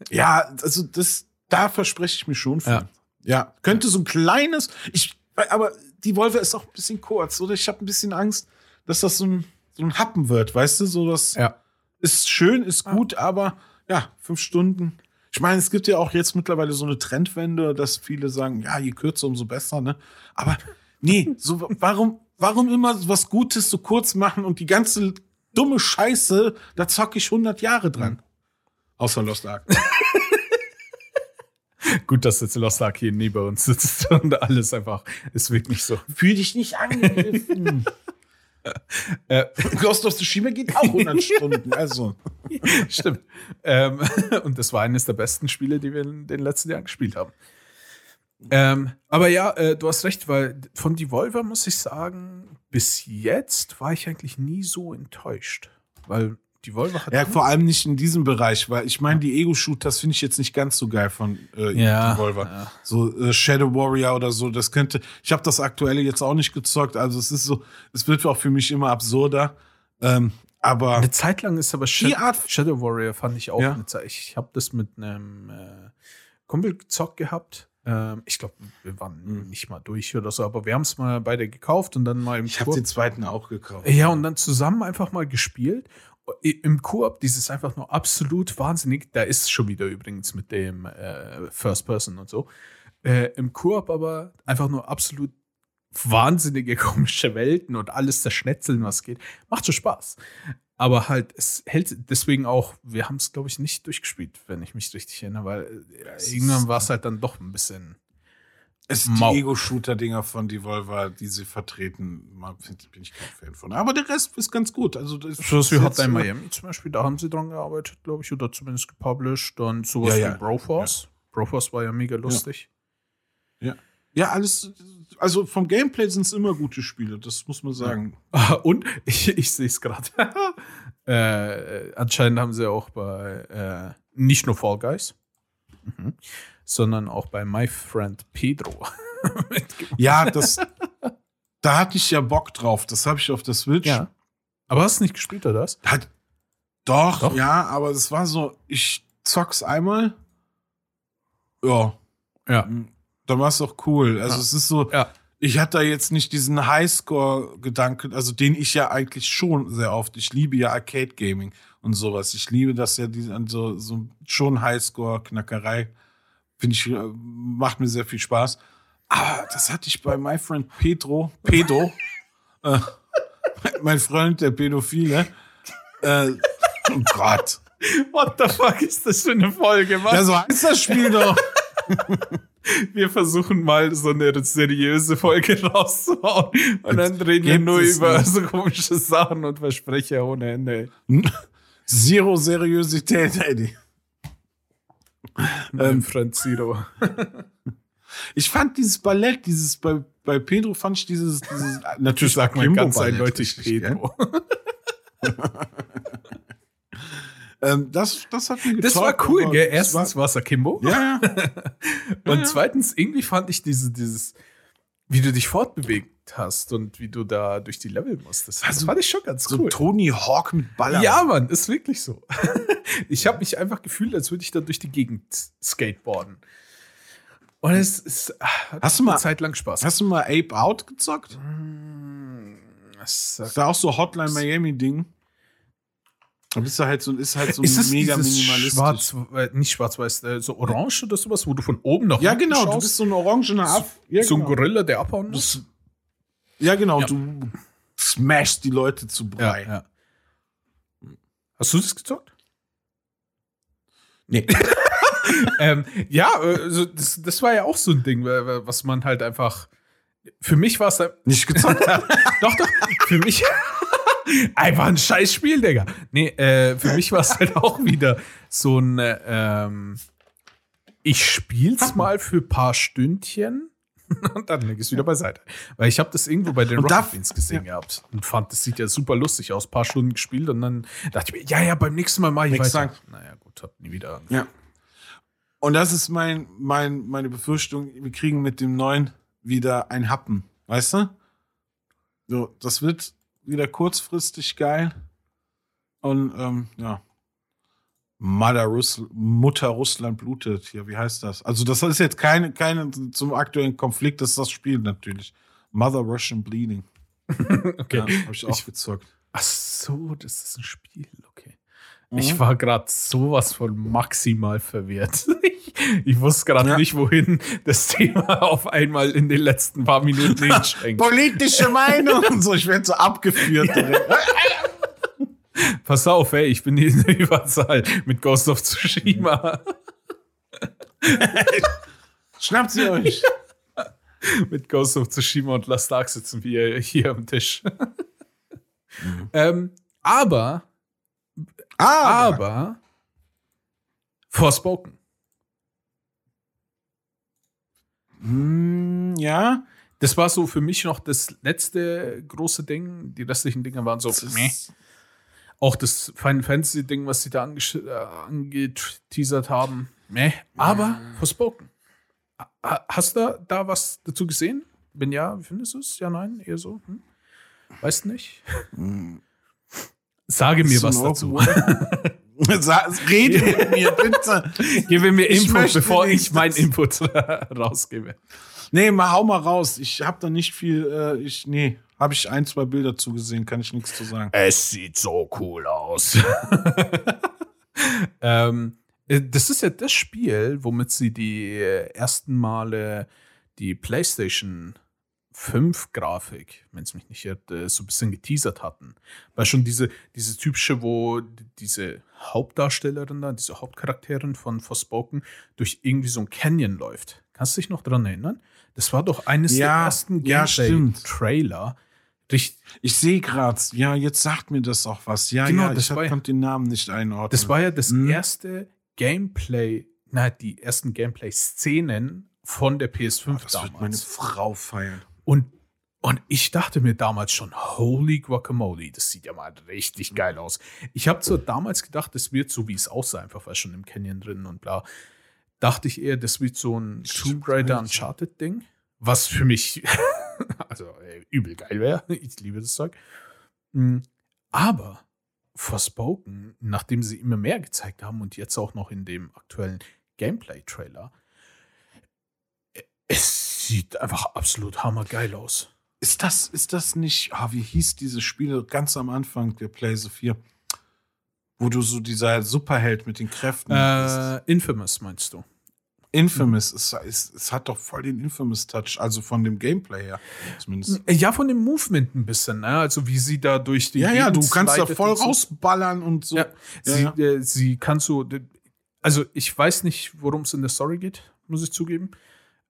ja, also das, da verspreche ich mir schon viel. Ja. Ja. könnte so ein kleines, ich, aber die Volvo ist auch ein bisschen kurz, oder? Ich habe ein bisschen Angst, dass das so ein, so ein Happen wird, weißt du? So das ja. ist schön, ist gut, aber ja, fünf Stunden. Ich meine, es gibt ja auch jetzt mittlerweile so eine Trendwende, dass viele sagen, ja, je kürzer, umso besser, ne? Aber nee, so, warum, warum immer was Gutes so kurz machen und die ganze dumme Scheiße, da zocke ich 100 Jahre dran. Außer Lost Ark. Gut, dass jetzt Lost Ark hier neben uns sitzt und alles einfach, es wirkt nicht so. Fühl dich nicht angegriffen. Äh, Ghost of Tsushima geht auch 100 Stunden, also. stimmt. Ähm, und das war eines der besten Spiele, die wir in den letzten Jahren gespielt haben. Ähm, aber ja, äh, du hast recht, weil von Devolver muss ich sagen, bis jetzt war ich eigentlich nie so enttäuscht. Weil Devolver hat. Ja, vor allem nicht in diesem Bereich, weil ich meine, die Ego-Shooters finde ich jetzt nicht ganz so geil von äh, Ja, Devolver. ja. So äh, Shadow Warrior oder so, das könnte. Ich habe das aktuelle jetzt auch nicht gezockt, also es ist so, es wird auch für mich immer absurder. Ähm, aber Eine Zeit lang ist aber Die Art- Shadow Warrior fand ich auch Ja. eine Zeit. Ich habe das mit einem äh, Kumpel gezockt gehabt. Ähm, ich glaube, wir waren Mhm. nicht mal durch oder so, aber wir haben es mal beide gekauft und dann mal im ich habe den zweiten auch gekauft. Ja, und dann zusammen einfach mal gespielt. Im Koop, dieses einfach nur absolut wahnsinnig. Da ist es schon wieder übrigens mit dem äh, First Person und so. Äh, Im Koop aber einfach nur absolut wahnsinnige komische Welten und alles zerschnetzeln, was geht. Macht schon Spaß. Aber halt, es hält deswegen auch, wir haben es, glaube ich, nicht durchgespielt, wenn ich mich richtig erinnere, weil äh, irgendwann war es halt dann doch ein bisschen. Es Mau. die Ego-Shooter-Dinger von Devolver, die sie vertreten, bin ich kein Fan von. Aber der Rest ist ganz gut. Also das So was wie Hotline äh, Miami zum Beispiel, da haben sie dran gearbeitet, glaube ich, oder zumindest gepublished. Dann sowas Ja, ja. wie Broforce. Broforce war ja mega lustig. Ja, alles. Also vom Gameplay sind es immer gute Spiele, das muss man sagen. Und ich, ich sehe es gerade. äh, anscheinend haben sie auch bei äh, nicht nur Fall Guys, mhm. sondern auch bei My Friend Pedro. Ja, das. da hatte ich ja Bock drauf. Das habe ich auf der Switch. ja. Aber hast du nicht gespielt, oder was? Hat, doch, Doch? ja, aber es war so, ich zock's einmal. Ja, Ja. dann war es doch cool. Also Ja. es ist so, Ja. ich hatte da jetzt nicht diesen Highscore-Gedanken, also den ich ja eigentlich schon sehr oft. Ich liebe ja Arcade-Gaming und sowas. Ich liebe das ja, diese, so, so schon Highscore-Knackerei. Finde ich, äh, macht mir sehr viel Spaß. Aber das hatte ich bei My Friend Pedro, Pedro, äh, mein Freund, der Pädophile. Äh, oh Gott. What the fuck ist das für eine Folge, Mann? Ja, so heißt das Spiel doch. wir versuchen mal so eine seriöse Folge rauszuhauen. Und dann reden wir nur über so komische Sachen und Versprecher ohne Ende. Zero Seriosität, Eddie. Ähm, Friend Zero. Ich fand dieses Ballett, dieses bei, bei Pedro fand ich dieses, dieses natürlich sag mal Akimbo ganz eindeutig? Pedro. Ähm, das, das hat mir Das war getaugt, cool, gell? Erstens war es Akimbo. Ja, ja. Und ja. zweitens, irgendwie fand ich diese, dieses, wie du dich fortbewegen hast und wie du da durch die Level musst. Das, Also, das fand ich schon ganz So cool. Tony Hawk mit Baller. Ja, Mann, ist wirklich so. ich habe mich einfach gefühlt, als würde ich da durch die Gegend skateboarden. Und es ist, Hast du mal- eine Zeit lang Spaß. Hast du mal Ape Out gezockt? Das Das ist ja auch so Hotline Miami-Ding. Da bist du halt so, ist halt so ist mega minimalistisch. schwarz, äh, nicht schwarz-weiß, äh, so orange oder sowas, wo du von oben nach ja, genau, du bist so ein orangener Ab. Ja, so ein genau. Gorilla, der abhauen muss. Ja, genau, Ja. du smashst die Leute zu Brei. ja. Hast du das gezockt? Nee. ähm, ja, also das, das war ja auch so ein Ding, wa- wa- was man halt einfach. Für mich war es. Nicht gezockt? doch, doch. Für mich. einfach ein scheiß Spiel, Digga. Nee, äh, für mich war es halt auch wieder so ein. äh, Ähm, ich spiel's mal für ein paar Stündchen und dann leg ich es wieder beiseite. Weil ich habe das irgendwo bei den Rocket Beans gesehen gehabt und fand, das sieht ja super lustig aus. Ein paar Stunden gespielt und dann dachte ich mir, ja, ja, beim nächsten Mal mache ich weiter. Exakt. Naja, gut, hab nie wieder. Ja. Und das ist mein, mein, meine Befürchtung, wir kriegen mit dem neuen wieder ein Happen. Weißt du? So, das wird wieder kurzfristig geil. Und ähm, ja. Mother Russl Mutter Russland blutet hier, wie heißt das? Also, das ist jetzt keine, keine zum aktuellen Konflikt, das ist das Spiel natürlich. Mother Russian Bleeding. Okay. Ja, hab ich auch Ich- gezockt. Ach so, das ist ein Spiel, okay. Mhm. Ich war gerade sowas von maximal verwirrt. Ich, ich wusste gerade Ja. nicht, wohin das Thema auf einmal in den letzten paar Minuten hinschwenkt. Politische Meinung und so, ich werde so abgeführt. Pass auf, ey, ich bin hier in der Überzahl mit Ghost of Tsushima. Schnappt sie euch. mit Ghost of Tsushima und Last Ark sitzen wir hier am Tisch. ähm, aber, Ah, aber, Forspoken. Hm, ja. Das war so für mich noch das letzte große Ding. Die restlichen Dinge waren so, Das ist- meh. Auch das Final Fantasy Ding, was sie da äh, angeteasert haben, meh. Aber Forspoken. Ha- Hast du da was dazu gesehen? Wenn ja, wie findest du es? Ja, nein, eher so. Hm? Weißt nicht? Sage mir was dazu. Rede mit mir, bitte. Gebe mir Ich Input, bevor ich meinen Input rausgebe. Nee, mal hau mal raus. Ich habe da nicht viel, äh, ich, nee, habe ich ein, zwei Bilder zugesehen, kann ich nichts zu sagen. Es sieht so cool aus. ähm, äh, das ist ja das Spiel, womit sie die äh, ersten Male die PlayStation 5 Grafik, wenn es mich nicht irrt, äh, so ein bisschen geteasert hatten. Weil schon diese, diese typische, wo diese Hauptdarstellerin da, diese Hauptcharakterin von Forspoken durch irgendwie so ein Canyon läuft. Kannst du dich noch dran erinnern? Das war doch eines der Ja, ersten ja, stimmt. Gameplay-Trailer. Richtig, Ich sehe gerade, ja, jetzt sagt mir das auch was. Ja, Genau, ja, das ich hab, war ja- konnte den Namen nicht einordnen. Das war ja das Mhm. erste Gameplay, na, die ersten Gameplay-Szenen von der PS5 das wird meine damals. Frau feiern. Und, und ich dachte mir damals schon, holy guacamole, das sieht ja mal richtig geil aus. Ich habe zwar damals gedacht, das wird so, wie es aussah, einfach weil schon im Canyon drin und bla. Dachte ich eher, das wird so ein Tomb Raider Uncharted-Ding, was für mich also äh, übel geil wäre. Ich liebe das Zeug. Mm, Aber Forspoken, nachdem sie immer mehr gezeigt haben und jetzt auch noch in dem aktuellen Gameplay-Trailer, äh, es sieht einfach absolut hammergeil aus. Ist das, ist das nicht, ah, wie hieß dieses Spiel ganz am Anfang der PlayStation 4? Wo du so dieser Superheld mit den Kräften bist. Äh, Infamous meinst du? Infamous, es, es, es hat doch voll den Infamous-Touch, also von dem Gameplay her zumindest. Ja, von dem Movement ein bisschen, ne? Also wie sie da durch die Ja, ja, du Gegend kannst da voll und so. rausballern und so. Ja, Ja, sie. Äh, sie kann so. Also ich weiß nicht, worum es in der Story geht, muss ich zugeben.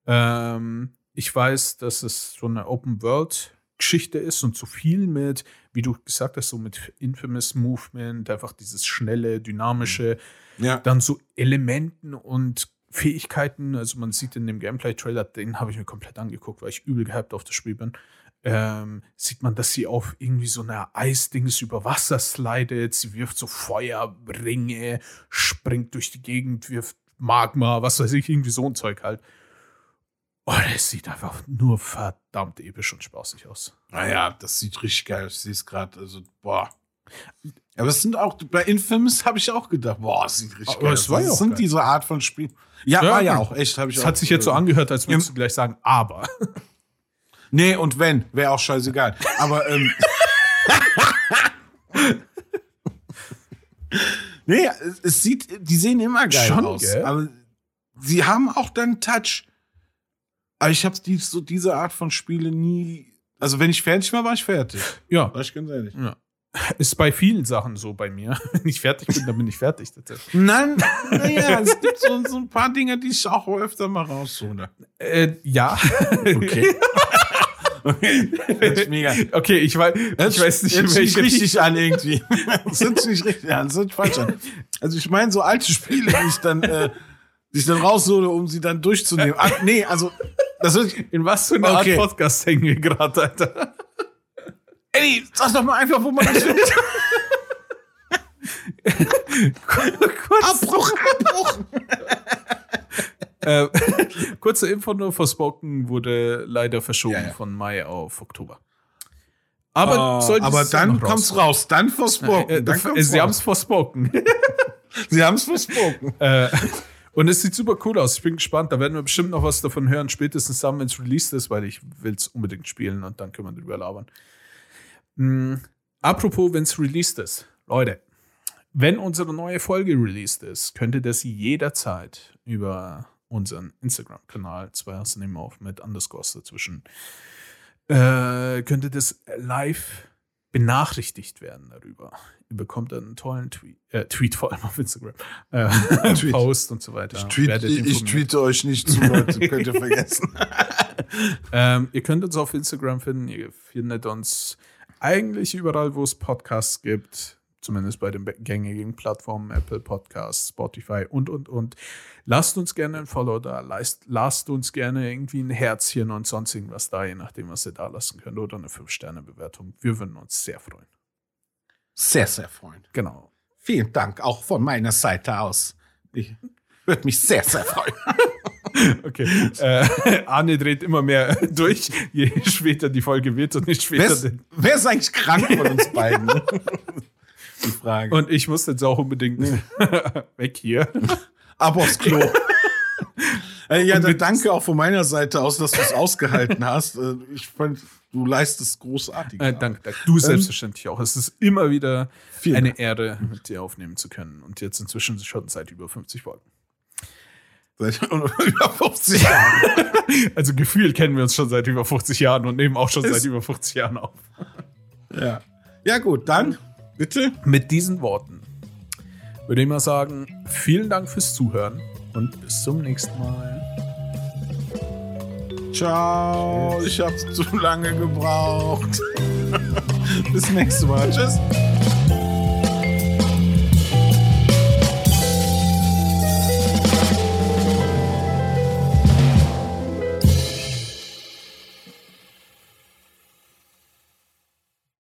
Ähm, ich weiß, dass es so eine Open World Geschichte ist und so viel mit, wie du gesagt hast, so mit Infamous Movement, einfach dieses schnelle, dynamische, Ja. dann so Elementen und Fähigkeiten. Also man sieht in dem Gameplay-Trailer, den habe ich mir komplett angeguckt, weil ich übel gehypt auf das Spiel bin. Ähm, sieht man, dass sie auf irgendwie so einer Eisdings über Wasser slidet. Sie wirft so Feuerringe, springt durch die Gegend, wirft Magma, was weiß ich, irgendwie so ein Zeug halt. Oh, das sieht einfach nur verdammt episch und spaßig aus. Naja, das sieht richtig geil aus. Sehe es gerade. Also, boah. Aber es sind auch, bei Infamous habe ich auch gedacht, boah, das sieht richtig Aber geil es aus. ja Das sind geil. diese Art von Spiel. Ja, Ja, war ja auch echt. Hab ich Es auch, hat sich jetzt so angehört, als würdest du gleich sagen, aber. Nee, und wenn, wäre auch scheißegal. Aber, ähm. nee, es, sieht, die sehen immer geil Schon, aus. gell? Aber sie haben auch dann Touch. Aber ich habe die, so diese Art von Spiele nie. Also, wenn ich fertig war, war ich fertig. Ja, War ich ganz ehrlich. Ist bei vielen Sachen so bei mir. Wenn ich fertig bin, dann bin ich fertig. Nein, naja, es gibt so, so ein paar Dinge, die ich auch öfter mal raushole. Äh, ja. Okay. okay. Das ist mega. Okay, ich weiß, ich weiß nicht, Hört sich nicht welche richtig an irgendwie. Das sich nicht richtig an, das sich falsch an. Also ich meine so alte Spiele, die ich dann, äh, die ich dann raushole, um sie dann durchzunehmen. Ach, nee, also das sich, In was für eine Okay. Art Podcast hängen wir gerade, Alter? Eddie, sag doch mal einfach, wo man das findet. Abbruch, Abbruch. äh, kurze Info nur, Forspoken wurde leider verschoben Ja, ja. von Mai auf Oktober. Aber, soll aber dann kommt's raus, dann verspoken. Äh, dann äh, sie haben raus. es verspoken. Sie haben's verspoken. äh, und es sieht super cool aus. Ich bin gespannt. Da werden wir bestimmt noch was davon hören, spätestens dann, wenn es released ist, weil ich will es unbedingt spielen und dann können wir drüber labern. Mm, apropos, wenn es released ist. Leute, wenn unsere neue Folge released ist, könnt ihr das jederzeit über unseren Instagram-Kanal, zwei hast du nehmen auf mit Underscores dazwischen, äh, könnt ihr das live benachrichtigt werden darüber. Ihr bekommt einen tollen Tweet, äh, Tweet vor allem auf Instagram, äh, Tweet. Post und so weiter. Ich, tweet, ich, tweete euch nicht zu, Leute, könnt ihr vergessen. Ähm, ihr könnt uns auf Instagram finden. Ihr findet uns eigentlich überall, wo es Podcasts gibt. Zumindest bei den gängigen Plattformen, Apple Podcasts, Spotify und, und, und. Lasst uns gerne ein Follow da. Lasst, lasst uns gerne irgendwie ein Herzchen und sonst irgendwas da, je nachdem, was ihr da lassen könnt. Oder eine 5-Sterne-Bewertung. Wir würden uns sehr freuen. Sehr, sehr freuen. Genau. Vielen Dank auch von meiner Seite aus. Ich würde mich sehr, sehr freuen. Okay. äh, Arne dreht immer mehr durch, je später die Folge wird und nicht Wer später ist, den wer ist eigentlich krank von uns beiden? Die Frage. Und ich muss jetzt auch unbedingt weg hier. Ab aufs Klo. Äh, ja, dann danke auch von meiner Seite aus, dass du es ausgehalten hast. Äh, Ich fand, du leistest großartig. Äh, danke, danke. Du selbstverständlich auch. Es ist immer wieder eine Dank. Ehre, mit dir aufnehmen zu können. Und jetzt inzwischen schon seit über 50 Folgen. Seit über 50 Jahren. Also gefühlt kennen wir uns schon seit über 50 Jahren und nehmen auch schon Ist- seit über 50 Jahren auf. Ja. ja, gut, dann bitte. Mit diesen Worten würde ich mal sagen, vielen Dank fürs Zuhören und bis zum nächsten Mal. Ciao. Ich habe zu lange gebraucht. Bis nächstes Mal. Tschüss.